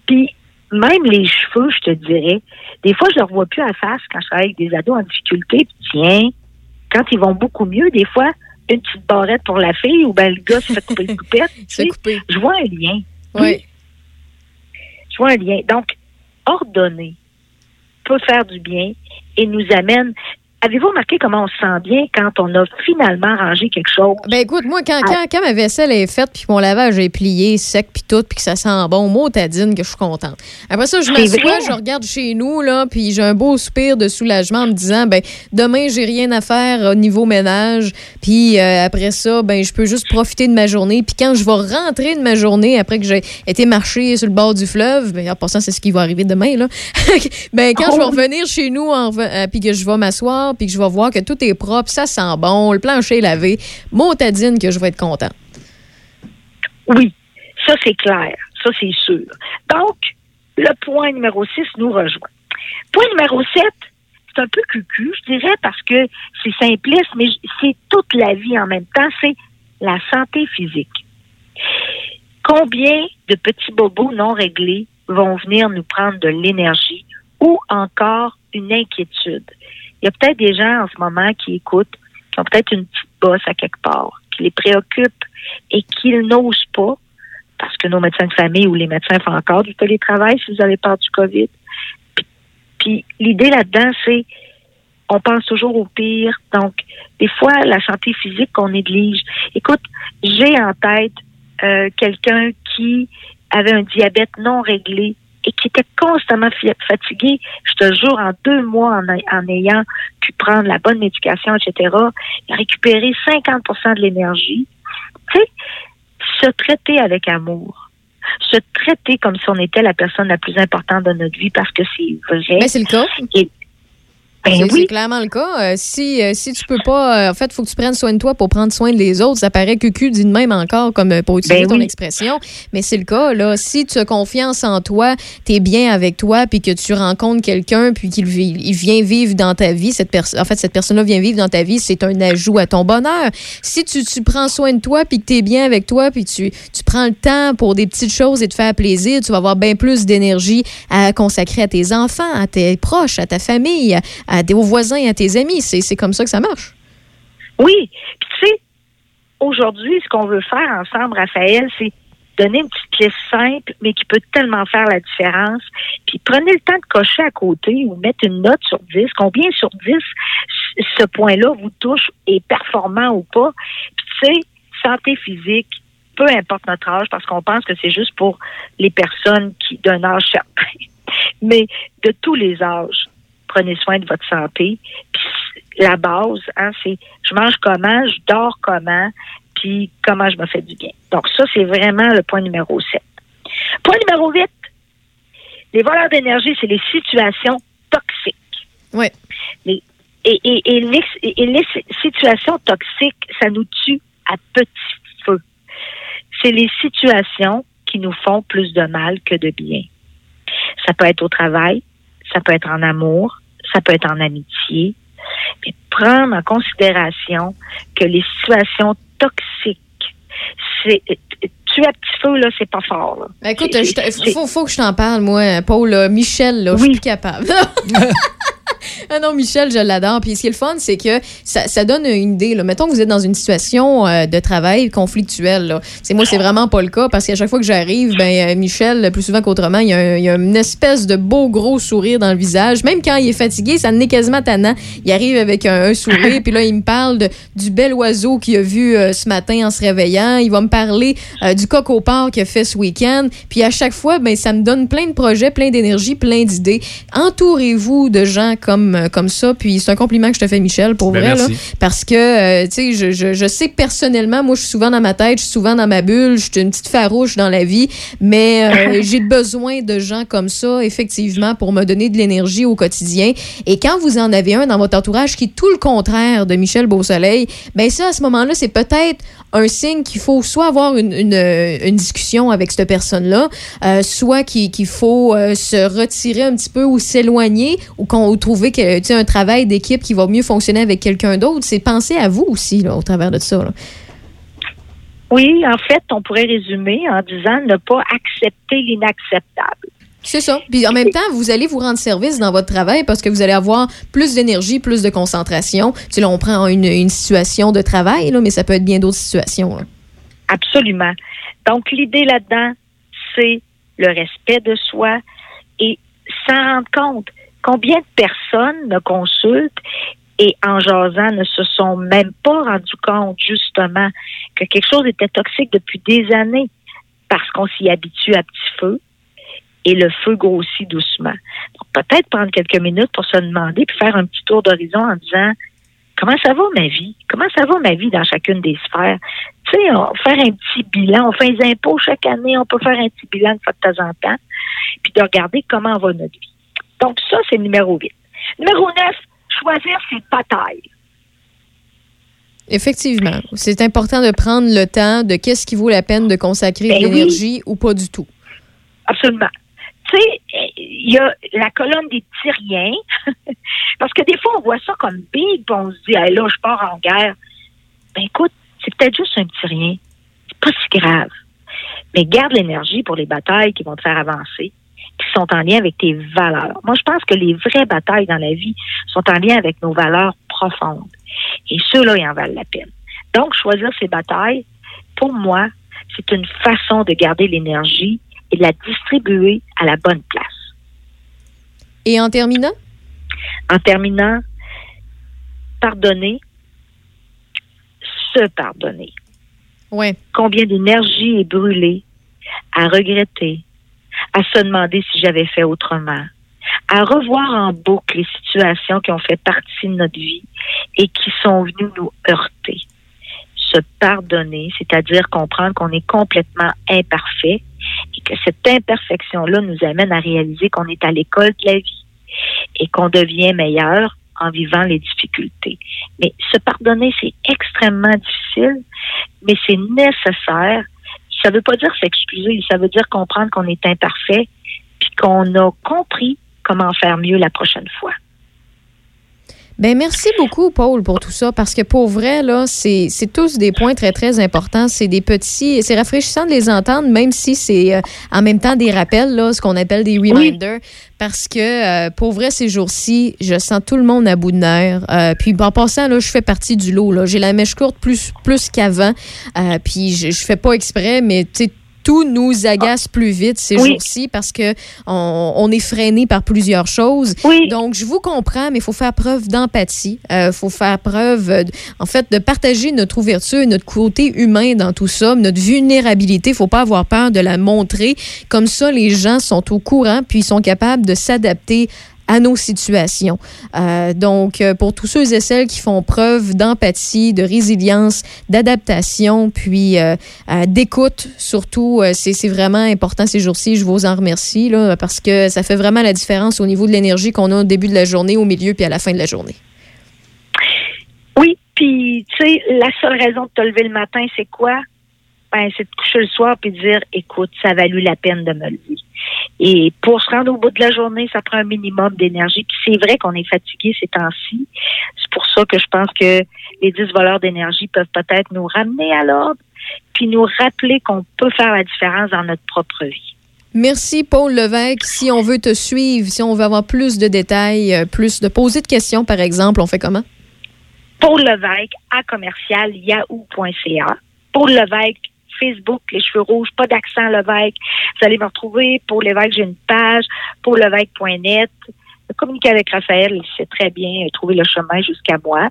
Puis, même les cheveux, je te dirais, des fois, je ne leur vois plus à face quand je travaille avec des ados en difficulté. Puis, tiens, quand ils vont beaucoup mieux, des fois, une petite barrette pour la fille ou ben le gars se fait couper le coupette. (laughs) tu sais, Je vois un lien. Oui. Je vois un lien. Donc, ordonner peut faire du bien et nous amène. Avez-vous remarqué comment on se sent bien quand on a finalement rangé quelque chose? Ben écoute, moi, quand, quand, quand ma vaisselle est faite, puis mon lavage est plié, sec, puis tout, puis que ça sent bon, mot t'adine que je suis contente. Après ça, je m'assois, je regarde chez nous, là, puis j'ai un beau soupir de soulagement en me disant, ben demain, j'ai rien à faire au niveau ménage, puis euh, après ça, ben je peux juste profiter de ma journée, puis quand je vais rentrer de ma journée, après que j'ai été marcher sur le bord du fleuve, ben en passant, c'est ce qui va arriver demain, là, (laughs) ben quand je vais Oh. revenir chez nous, euh, puis que je vais m'asseoir, puis que je vais voir que tout est propre, ça sent bon, le plancher est lavé, mot t'adine que je vais être content. Oui, ça c'est clair, ça c'est sûr. Donc, le point numéro 6 nous rejoint. Point numéro 7, c'est un peu cucu, je dirais, parce que c'est simpliste, mais c'est toute la vie en même temps, c'est la santé physique. Combien de petits bobos non réglés vont venir nous prendre de l'énergie ou encore une inquiétude? Il y a peut-être des gens en ce moment qui écoutent, qui ont peut-être une petite bosse à quelque part, qui les préoccupe et qu'ils n'osent pas, parce que nos médecins de famille ou les médecins font encore du télétravail si vous avez peur du COVID. Puis, l'idée là-dedans, c'est on pense toujours au pire. Donc, des fois, la santé physique qu'on néglige. Écoute, j'ai en tête euh, quelqu'un qui avait un diabète non réglé et qui était constamment fatigué. Je te jure, en deux mois, en, ayant pu prendre la bonne médication, etc., il a récupéré 50 de l'énergie. Tu sais, se traiter avec amour. Se traiter comme si on était la personne la plus importante de notre vie parce que c'est vrai. Mais c'est le cas. Et- ben c'est oui. c'est clairement le cas. Euh, si, euh, si tu peux pas, euh, en fait, il faut que tu prennes soin de toi pour prendre soin des autres. Ça paraît cucu dit de même encore, comme euh, pour utiliser Ben ton oui. expression. Mais c'est le cas, là. Si tu as confiance en toi, tu es bien avec toi, puis que tu rencontres quelqu'un, puis qu'il vi- il vient vivre dans ta vie, cette personne, en fait, cette personne-là vient vivre dans ta vie, c'est un ajout à ton bonheur. Si tu, tu prends soin de toi, puis que tu es bien avec toi, puis tu, tu prends le temps pour des petites choses et te faire plaisir, tu vas avoir bien plus d'énergie à consacrer à tes enfants, à tes proches, à ta famille, à, à tes aux voisins, à tes amis. C'est comme ça que ça marche. Oui. Puis tu sais, aujourd'hui, ce qu'on veut faire ensemble, Raphaël, c'est donner une petite liste simple, mais qui peut tellement faire la différence. Puis prenez le temps de cocher à côté ou mettre une note sur 10. Combien sur 10 ce point-là vous touche, est performant ou pas? Puis tu sais, santé physique, peu importe notre âge, parce qu'on pense que c'est juste pour les personnes qui d'un âge certain. (laughs) Mais de tous les âges, prenez soin de votre santé. Puis la base, hein, c'est je mange comment, je dors comment, puis comment je me fais du bien. Donc ça, c'est vraiment le point numéro 7. Point numéro 8, les voleurs d'énergie, c'est les situations toxiques. Oui. Les, et, et, et, les, et les situations toxiques, ça nous tue à petit feu. C'est les situations qui nous font plus de mal que de bien. Ça peut être au travail, ça peut être en amour, ça peut être en amitié. Mais prendre en considération que les situations toxiques, c'est tuer à petit feu, là, c'est pas fort. Là. Ben, écoute, il faut, faut, que je t'en parle, moi, Paul. Là, Michel, là, je suis plus capable. (laughs) (laughs) ah non, Michel, je l'adore. Puis ce qui est le fun, c'est que ça, ça, donne une idée. Là. Mettons que vous êtes dans une situation euh, de travail conflictuelle. C'est moi, c'est vraiment pas le cas parce qu'à chaque fois que j'arrive, ben euh, Michel, plus souvent qu'autrement, il y, a il y, a une espèce de beau gros sourire dans le visage. Même quand il est fatigué, ça n'est quasiment tannant. Il arrive avec un, sourire, (laughs) puis là, il me parle de, du bel oiseau qu'il a vu euh, ce matin en se réveillant. Il va me parler du coq au porc qu'il a fait ce week-end. Puis à chaque fois, ben ça me donne plein de projets, plein d'énergie, plein d'idées. Entourez-vous de gens comme, euh, comme ça. Puis c'est un compliment que je te fais, Michel, pour Ben, vrai. Là, parce que, euh, tu sais, je, je, je sais que personnellement, moi, je suis souvent dans ma tête, je suis souvent dans ma bulle, je suis une petite farouche dans la vie, mais euh, (laughs) j'ai besoin de gens comme ça, effectivement, pour me donner de l'énergie au quotidien. Et quand vous en avez un dans votre entourage qui est tout le contraire de Michel Beausoleil, ben ça, à ce moment-là, c'est peut-être un signe qu'il faut soit avoir une, une, une discussion avec cette personne-là, euh, soit qu'il faut se retirer un petit peu ou s'éloigner ou qu'on ou trouver que, tu un travail d'équipe qui va mieux fonctionner avec quelqu'un d'autre. C'est penser à vous aussi là, au travers de ça. là. Oui, en fait, on pourrait résumer en disant ne pas accepter l'inacceptable. C'est ça. Puis en même temps, vous allez vous rendre service dans votre travail parce que vous allez avoir plus d'énergie, plus de concentration. Tu sais, là, on prend une, une situation de travail, là, mais ça peut être bien d'autres situations. là. Absolument. Donc, l'idée là-dedans, c'est le respect de soi et s'en rendre compte. Combien de personnes me consultent et en jasant ne se sont même pas rendus compte, justement, que quelque chose était toxique depuis des années parce qu'on s'y habitue à petit feu et le feu grossit doucement. Donc, peut-être prendre quelques minutes pour se demander puis faire un petit tour d'horizon en disant comment ça va ma vie? Comment ça va ma vie dans chacune des sphères? Tu sais, on faire un petit bilan, on fait les impôts chaque année, on peut faire un petit bilan de fois de temps en temps, puis de regarder comment va notre vie. Donc, ça, c'est le numéro 8. Numéro 9, choisir ses batailles. Effectivement. C'est important de prendre le temps de qu'est-ce qui vaut la peine de consacrer Ben de oui. l'énergie ou pas du tout. Absolument. Tu sais, il y a la colonne des petits riens. (laughs) Parce que des fois, on voit ça comme big, puis on se dit, Hey, là, je pars en guerre. Ben écoute, c'est peut-être juste un petit rien. C'est pas si grave. Mais garde l'énergie pour les batailles qui vont te faire avancer, qui sont en lien avec tes valeurs. Moi, je pense que les vraies batailles dans la vie sont en lien avec nos valeurs profondes. Et ceux-là, ils en valent la peine. Donc, choisir ces batailles, pour moi, c'est une façon de garder l'énergie et de la distribuer à la bonne place. Et en terminant? En terminant, pardonner, se pardonner. Ouais. Combien d'énergie est brûlée à regretter, à se demander si j'avais fait autrement, à revoir en boucle les situations qui ont fait partie de notre vie et qui sont venues nous heurter. Se pardonner, c'est-à-dire comprendre qu'on est complètement imparfait et que cette imperfection-là nous amène à réaliser qu'on est à l'école de la vie et qu'on devient meilleur en vivant les difficultés. Mais se pardonner, c'est extrêmement difficile, mais c'est nécessaire. Ça veut pas dire s'excuser, ça veut dire comprendre qu'on est imparfait, puis qu'on a compris comment faire mieux la prochaine fois. Ben merci beaucoup, Paul, pour tout ça, parce que pour vrai, là, c'est c'est tous des points très, très importants. C'est des petits. C'est rafraîchissant de les entendre, même si c'est euh, en même temps des rappels, là, ce qu'on appelle des reminders. Parce que euh, pour vrai, ces jours-ci, je sens tout le monde à bout de nerfs. Euh, puis en passant, là, je fais partie du lot. là. J'ai la mèche courte plus, plus qu'avant. Puis je, je fais pas exprès, mais tu sais, tout nous agace plus vite ces Oui. jours-ci parce que on, on est freiné par plusieurs choses. Donc, je vous comprends, mais il faut faire preuve d'empathie. Il faut faire preuve, euh, en fait, de partager notre ouverture, notre côté humain dans tout ça, notre vulnérabilité. Il faut pas avoir peur de la montrer. Comme ça, les gens sont au courant puis ils sont capables de s'adapter à nos situations. Euh, donc, euh, pour tous ceux et celles qui font preuve d'empathie, de résilience, d'adaptation, puis euh, d'écoute, surtout, c'est c'est vraiment important ces jours-ci. Je vous en remercie, là, parce que ça fait vraiment la différence au niveau de l'énergie qu'on a au début de la journée, au milieu, puis à la fin de la journée. Oui, puis tu sais, la seule raison de te lever le matin, c'est quoi? Ben, c'est de coucher le soir puis de dire, écoute, ça a valu la peine de me lever. Et pour se rendre au bout de la journée, ça prend un minimum d'énergie. Puis c'est vrai qu'on est fatigué ces temps-ci. C'est pour ça que je pense que les 10 voleurs d'énergie peuvent peut-être nous ramener à l'ordre, puis nous rappeler qu'on peut faire la différence dans notre propre vie. Merci, Paul Levesque. Si on veut te suivre, si on veut avoir plus de détails, euh, plus de poser de questions, par exemple, on fait comment? Paul Levesque à commercial yahoo.ca. Paul Levesque, Facebook, les cheveux rouges, pas d'accent Levesque. Vous allez me retrouver. Paul Levesque, j'ai une page. PaulLevesque.net. Communiquer avec Raphaël, il sait très bien trouver le chemin jusqu'à moi.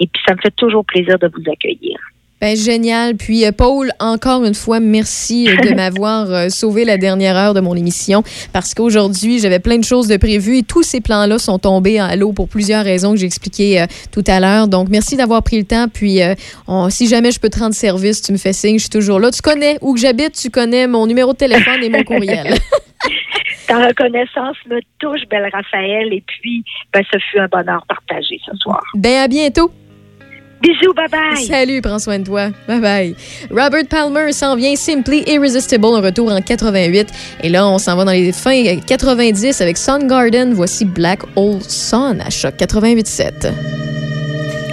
Et puis, ça me fait toujours plaisir de vous accueillir. Ben, génial. Puis, euh, Paul, encore une fois, merci euh, de m'avoir euh, sauvé la dernière heure de mon émission parce qu'aujourd'hui, j'avais plein de choses de prévues et tous ces plans-là sont tombés à l'eau pour plusieurs raisons que j'ai expliquées euh, tout à l'heure. Donc, merci d'avoir pris le temps. Puis, euh, on- si jamais je peux te rendre service, tu me fais signe, je suis toujours là. Tu connais où que j'habite, tu connais mon numéro de téléphone et mon courriel. (laughs) (laughs) Ta reconnaissance me touche, belle Raphaël. Et puis, ben, ce fut un bonheur partagé ce soir. ben, à bientôt. Bisous, bye bye. Salut, prends soin de toi. Bye bye. Robert Palmer s'en vient Simply Irresistible, un retour en 88. Et là, on s'en va dans les fins 90 avec Soundgarden. Voici Black Hole Sun à choc 88.7.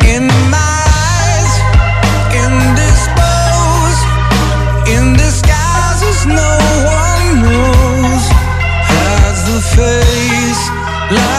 In my no one knows. Hides the face, lies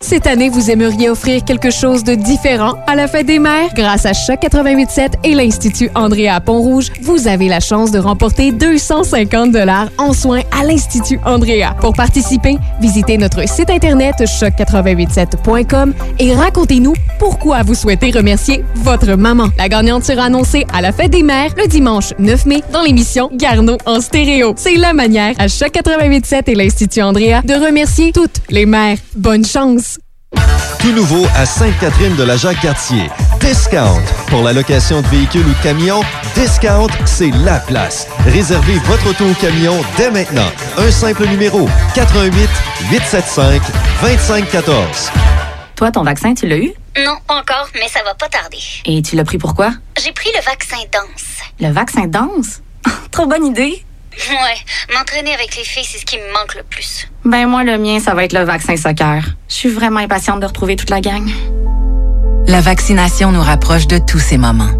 Cette année, vous aimeriez offrir quelque chose de différent à la fête des mères? Grâce à Choc 887 et l'Institut Andrea Pont-Rouge, vous avez la chance de remporter 250 dollars en soins à l'Institut Andrea. Pour participer, visitez notre site internet choc887.com et racontez-nous pourquoi vous souhaitez remercier votre maman. La gagnante sera annoncée à la fête des mères le dimanche 9 mai dans l'émission Garneau en stéréo. C'est la manière à Choc 887 et l'Institut Andrea de remercier toutes les mères. Bonne chance! Tout nouveau à Sainte-Catherine de la Jacques-Cartier. Discount. Pour la location de véhicules ou de camions, Discount, c'est la place. Réservez votre auto ou camion dès maintenant. Un simple numéro. 88 875 2514. Toi, ton vaccin, tu l'as eu? Non, pas encore, mais ça va pas tarder. Et tu l'as pris pourquoi? J'ai pris le vaccin danse. Le vaccin danse? (laughs) Trop bonne idée! Ouais, m'entraîner avec les filles, c'est ce qui me manque le plus. Ben moi, le mien, ça va être le vaccin soccer. Je suis vraiment impatiente de retrouver toute la gang. La vaccination nous rapproche de tous ces moments.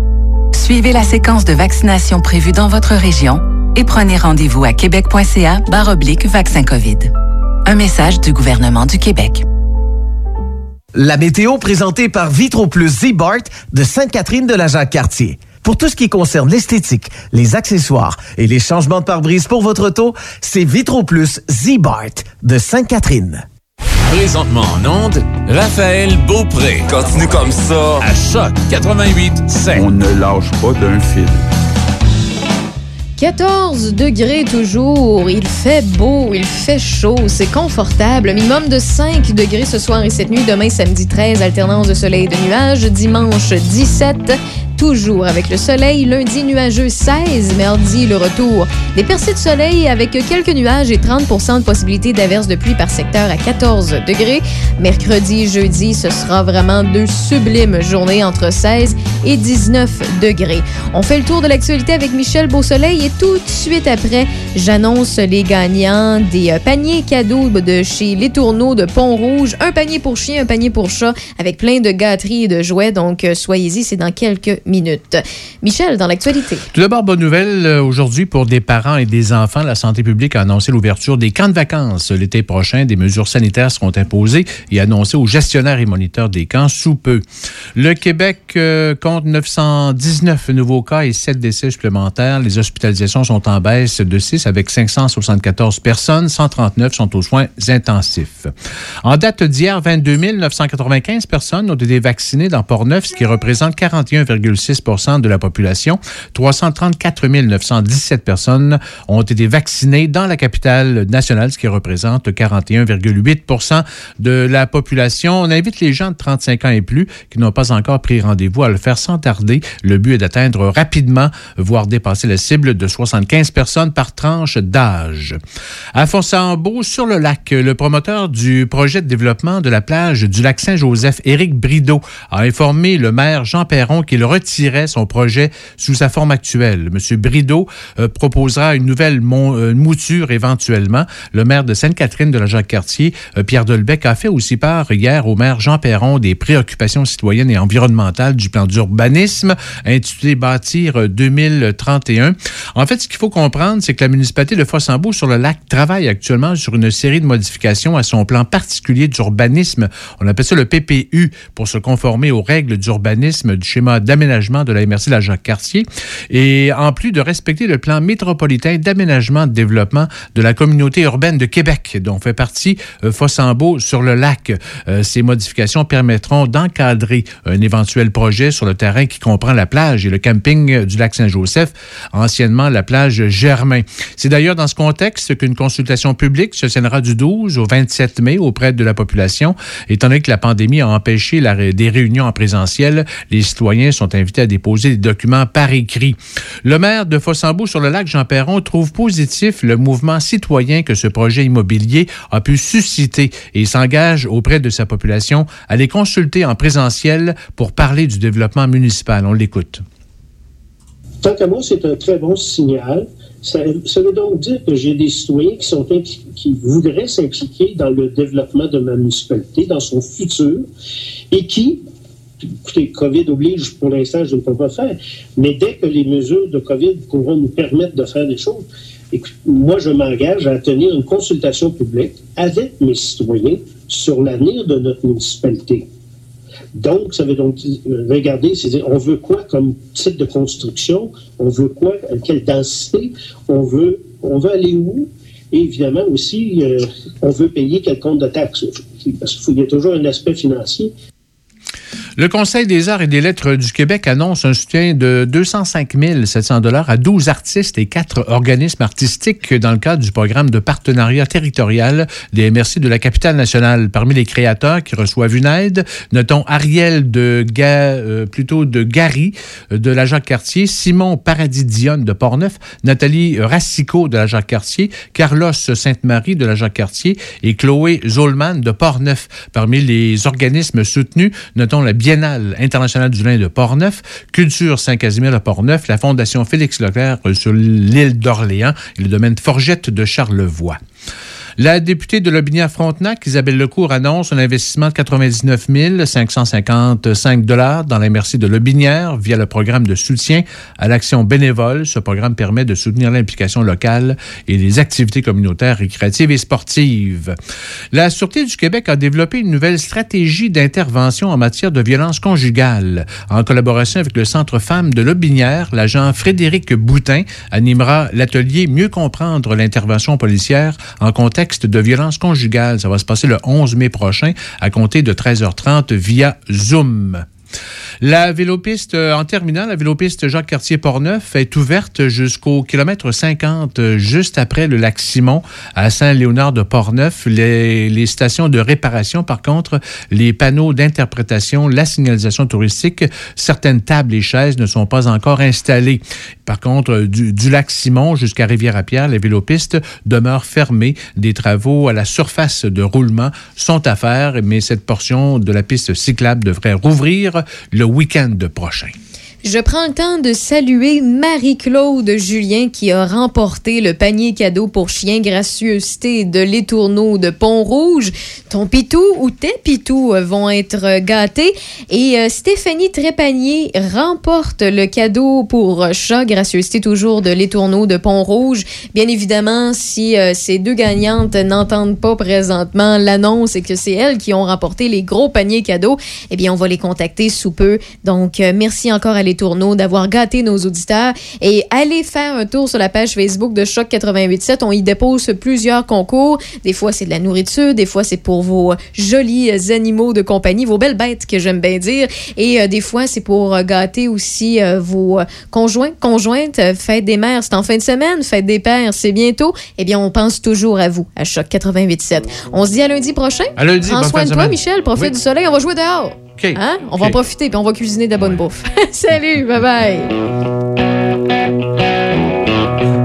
Suivez la séquence de vaccination prévue dans votre région et prenez rendez-vous à québec.ca oblique vaccin COVID. Un message du gouvernement du Québec. La météo présentée par Vitro Plus Z-Bart de Sainte-Catherine de la Jacques-Cartier. Pour tout ce qui concerne l'esthétique, les accessoires et les changements de pare-brise pour votre auto, c'est Vitro Plus Z-Bart de Sainte-Catherine. Présentement en onde, Raphaël Beaupré. Continue comme ça. À Choc 88 5. On ne lâche pas d'un fil. 14 degrés toujours. Il fait beau, il fait chaud, c'est confortable. Minimum de 5 degrés ce soir et cette nuit. Demain, samedi 13, alternance de soleil et de nuages. Dimanche 17, toujours avec le soleil. Lundi, nuageux 16. Mardi, le retour. Des percées de soleil avec quelques nuages et 30% de possibilité d'averses de pluie par secteur à 14 degrés. Mercredi, jeudi, ce sera vraiment deux sublimes journées entre 16 et 19 degrés. On fait le tour de l'actualité avec Michel Beausoleil et tout de suite après, j'annonce les gagnants des euh, paniers cadeaux de chez Les Tourneaux de Pont-Rouge. Un panier pour chien, un panier pour chat avec plein de gâteries et de jouets. Donc, euh, soyez-y, c'est dans quelques Michel, dans l'actualité. Tout d'abord, bonne nouvelle euh, aujourd'hui pour des parents et des enfants. La santé publique a annoncé l'ouverture des camps de vacances l'été prochain. Des mesures sanitaires seront imposées et annoncées aux gestionnaires et moniteurs des camps sous peu. Le Québec compte 919 nouveaux cas et 7 décès supplémentaires. Les hospitalisations sont en baisse de 6 avec 574 personnes. 139 sont aux soins intensifs. En date d'hier, 22 995 personnes ont été vaccinées dans Port-Neuf, ce qui représente 41,6 de la population. 334 917 personnes ont été vaccinées dans la capitale nationale, ce qui représente 41,8% de la population. On invite les gens de 35 ans et plus qui n'ont pas encore pris rendez-vous à le faire sans tarder. Le but est d'atteindre rapidement, voire dépasser la cible de 75 personnes par tranche d'âge. À Fonsambeau, sur le lac, le promoteur du projet de développement de la plage du lac Saint-Joseph, Éric Brideau, a informé le maire Jean Perron qu'il son projet sous sa forme actuelle. M. Brideau euh, proposera une nouvelle euh, mouture éventuellement. Le maire de Sainte-Catherine de la Jacques-Cartier, euh, Pierre Delbecq, a fait aussi part hier au maire Jean Perron des préoccupations citoyennes et environnementales du plan d'urbanisme intitulé Bâtir 2031. En fait, ce qu'il faut comprendre, c'est que la municipalité de Fossambeau sur le lac travaille actuellement sur une série de modifications à son plan particulier d'urbanisme. On appelle ça le PPU pour se conformer aux règles d'urbanisme du schéma d'aménagement de la MRC de la Jacques-Cartier. Et en plus de respecter le plan métropolitain d'aménagement de développement de la communauté urbaine de Québec, dont fait partie euh, Fossambeau sur le lac. Euh, ces modifications permettront d'encadrer un éventuel projet sur le terrain qui comprend la plage et le camping du lac Saint-Joseph, anciennement la plage Germain. C'est d'ailleurs dans ce contexte qu'une consultation publique se tiendra du 12 au 27 mai auprès de la population. Étant donné que la pandémie a empêché la, des réunions en présentiel, les citoyens sont invités à déposer des documents par écrit. Le maire de Fossambeau sur le lac Jean Perron trouve positif le mouvement citoyen que ce projet immobilier a pu susciter et s'engage auprès de sa population à les consulter en présentiel pour parler du développement municipal. On l'écoute. Tant qu'à moi, c'est un très bon signal. Ça, veut donc dire que j'ai des citoyens qui, sont qui voudraient s'impliquer dans le développement de ma municipalité, dans son futur, et qui, écoutez, COVID oblige, pour l'instant, je ne peux pas faire, mais dès que les mesures de COVID pourront nous permettre de faire des choses, écoute, moi, je m'engage à tenir une consultation publique avec mes citoyens sur l'avenir de notre municipalité. Donc, ça veut donc regarder, c'est dire, on veut quoi comme type de construction, on veut quoi, quelle densité, on veut, on aller où, et évidemment aussi, euh, on veut payer quel compte de taxes, parce qu'il y a toujours un aspect financier. Le Conseil des arts et des lettres du Québec annonce un soutien de 205 700 dollars à 12 artistes et 4 organismes artistiques dans le cadre du programme de partenariat territorial des MRC de la capitale nationale. Parmi les créateurs qui reçoivent une aide, notons Ariel de euh, plutôt de Gary euh, de la Jacques-Cartier, Simon Paradis-Dionne de Portneuf, Nathalie Racicot de la Jacques-Cartier, Carlos Sainte-Marie de la Jacques-Cartier et Chloé Zolman de Portneuf. Parmi les organismes soutenus, notons la internationale du lin de Portneuf, Culture Saint-Casimir de Portneuf, la Fondation Félix Leclerc sur l'île d'Orléans et le domaine Forgette de Charlevoix. La députée de Lobinière-Frontenac, Isabelle Lecourt, annonce un investissement de 99 555 dans la merci de Lobinière via le programme de soutien à l'action bénévole. Ce programme permet de soutenir l'implication locale et les activités communautaires, récréatives et sportives. La Sûreté du Québec a développé une nouvelle stratégie d'intervention en matière de violence conjugale. En collaboration avec le Centre Femmes de Lobinière, l'agent Frédéric Boutin animera l'atelier Mieux comprendre l'intervention policière en contexte de violence conjugale. Ça va se passer le 11 mai prochain à compter de 13h30 via Zoom. La vélopiste, euh, en terminant, la vélopiste Jacques-Cartier-Portneuf est ouverte jusqu'au kilomètre 50, euh, juste après le lac Simon, à Saint-Léonard de Portneuf. Les, les stations de réparation, par contre, les panneaux d'interprétation, la signalisation touristique, certaines tables et chaises ne sont pas encore installées. Par contre, du, du lac Simon jusqu'à Rivière-à-Pierre, la vélopiste demeure fermée. Des travaux à la surface de roulement sont à faire, mais cette portion de la piste cyclable devrait rouvrir le week-end prochain. Je prends le temps de saluer Marie-Claude Julien qui a remporté le panier cadeau pour chien gracieuseté de l'étourneau de Pont-Rouge. Ton pitou ou tes pitous vont être gâtés. Et euh, Stéphanie Trépanier remporte le cadeau pour chat gracieuseté toujours de l'étourneau de Pont-Rouge. Bien évidemment, si euh, ces deux gagnantes n'entendent pas présentement l'annonce et que c'est elles qui ont remporté les gros paniers cadeaux, eh bien, on va les contacter sous peu. Donc, euh, merci encore à les tourneaux, d'avoir gâté nos auditeurs. Et allez faire un tour sur la page Facebook de Choc 887. On y dépose plusieurs concours. Des fois, c'est de la nourriture. Des fois, c'est pour vos jolis animaux de compagnie, vos belles bêtes que j'aime bien dire. Et euh, des fois, c'est pour euh, gâter aussi euh, vos conjoints, conjointes. Fête des mères, c'est en fin de semaine. Fête des pères, c'est bientôt. Eh bien, on pense toujours à vous, à Choc 887. On se dit à lundi prochain. À lundi, Prends soin de toi. Michel. Profite Oui. du soleil. On va jouer dehors. OK. Hein? On va en OK. profiter puis on va cuisiner de la bonne bouffe. (laughs) Salut, bye bye.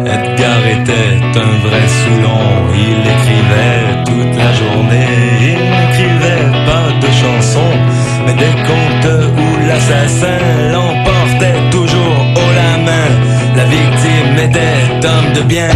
Edgar était un vrai Soulon, il écrivait toute la journée, il n'écrivait pas de chansons, mais des contes où l'assassin l'emportait toujours haut la main. La victime était homme de bien,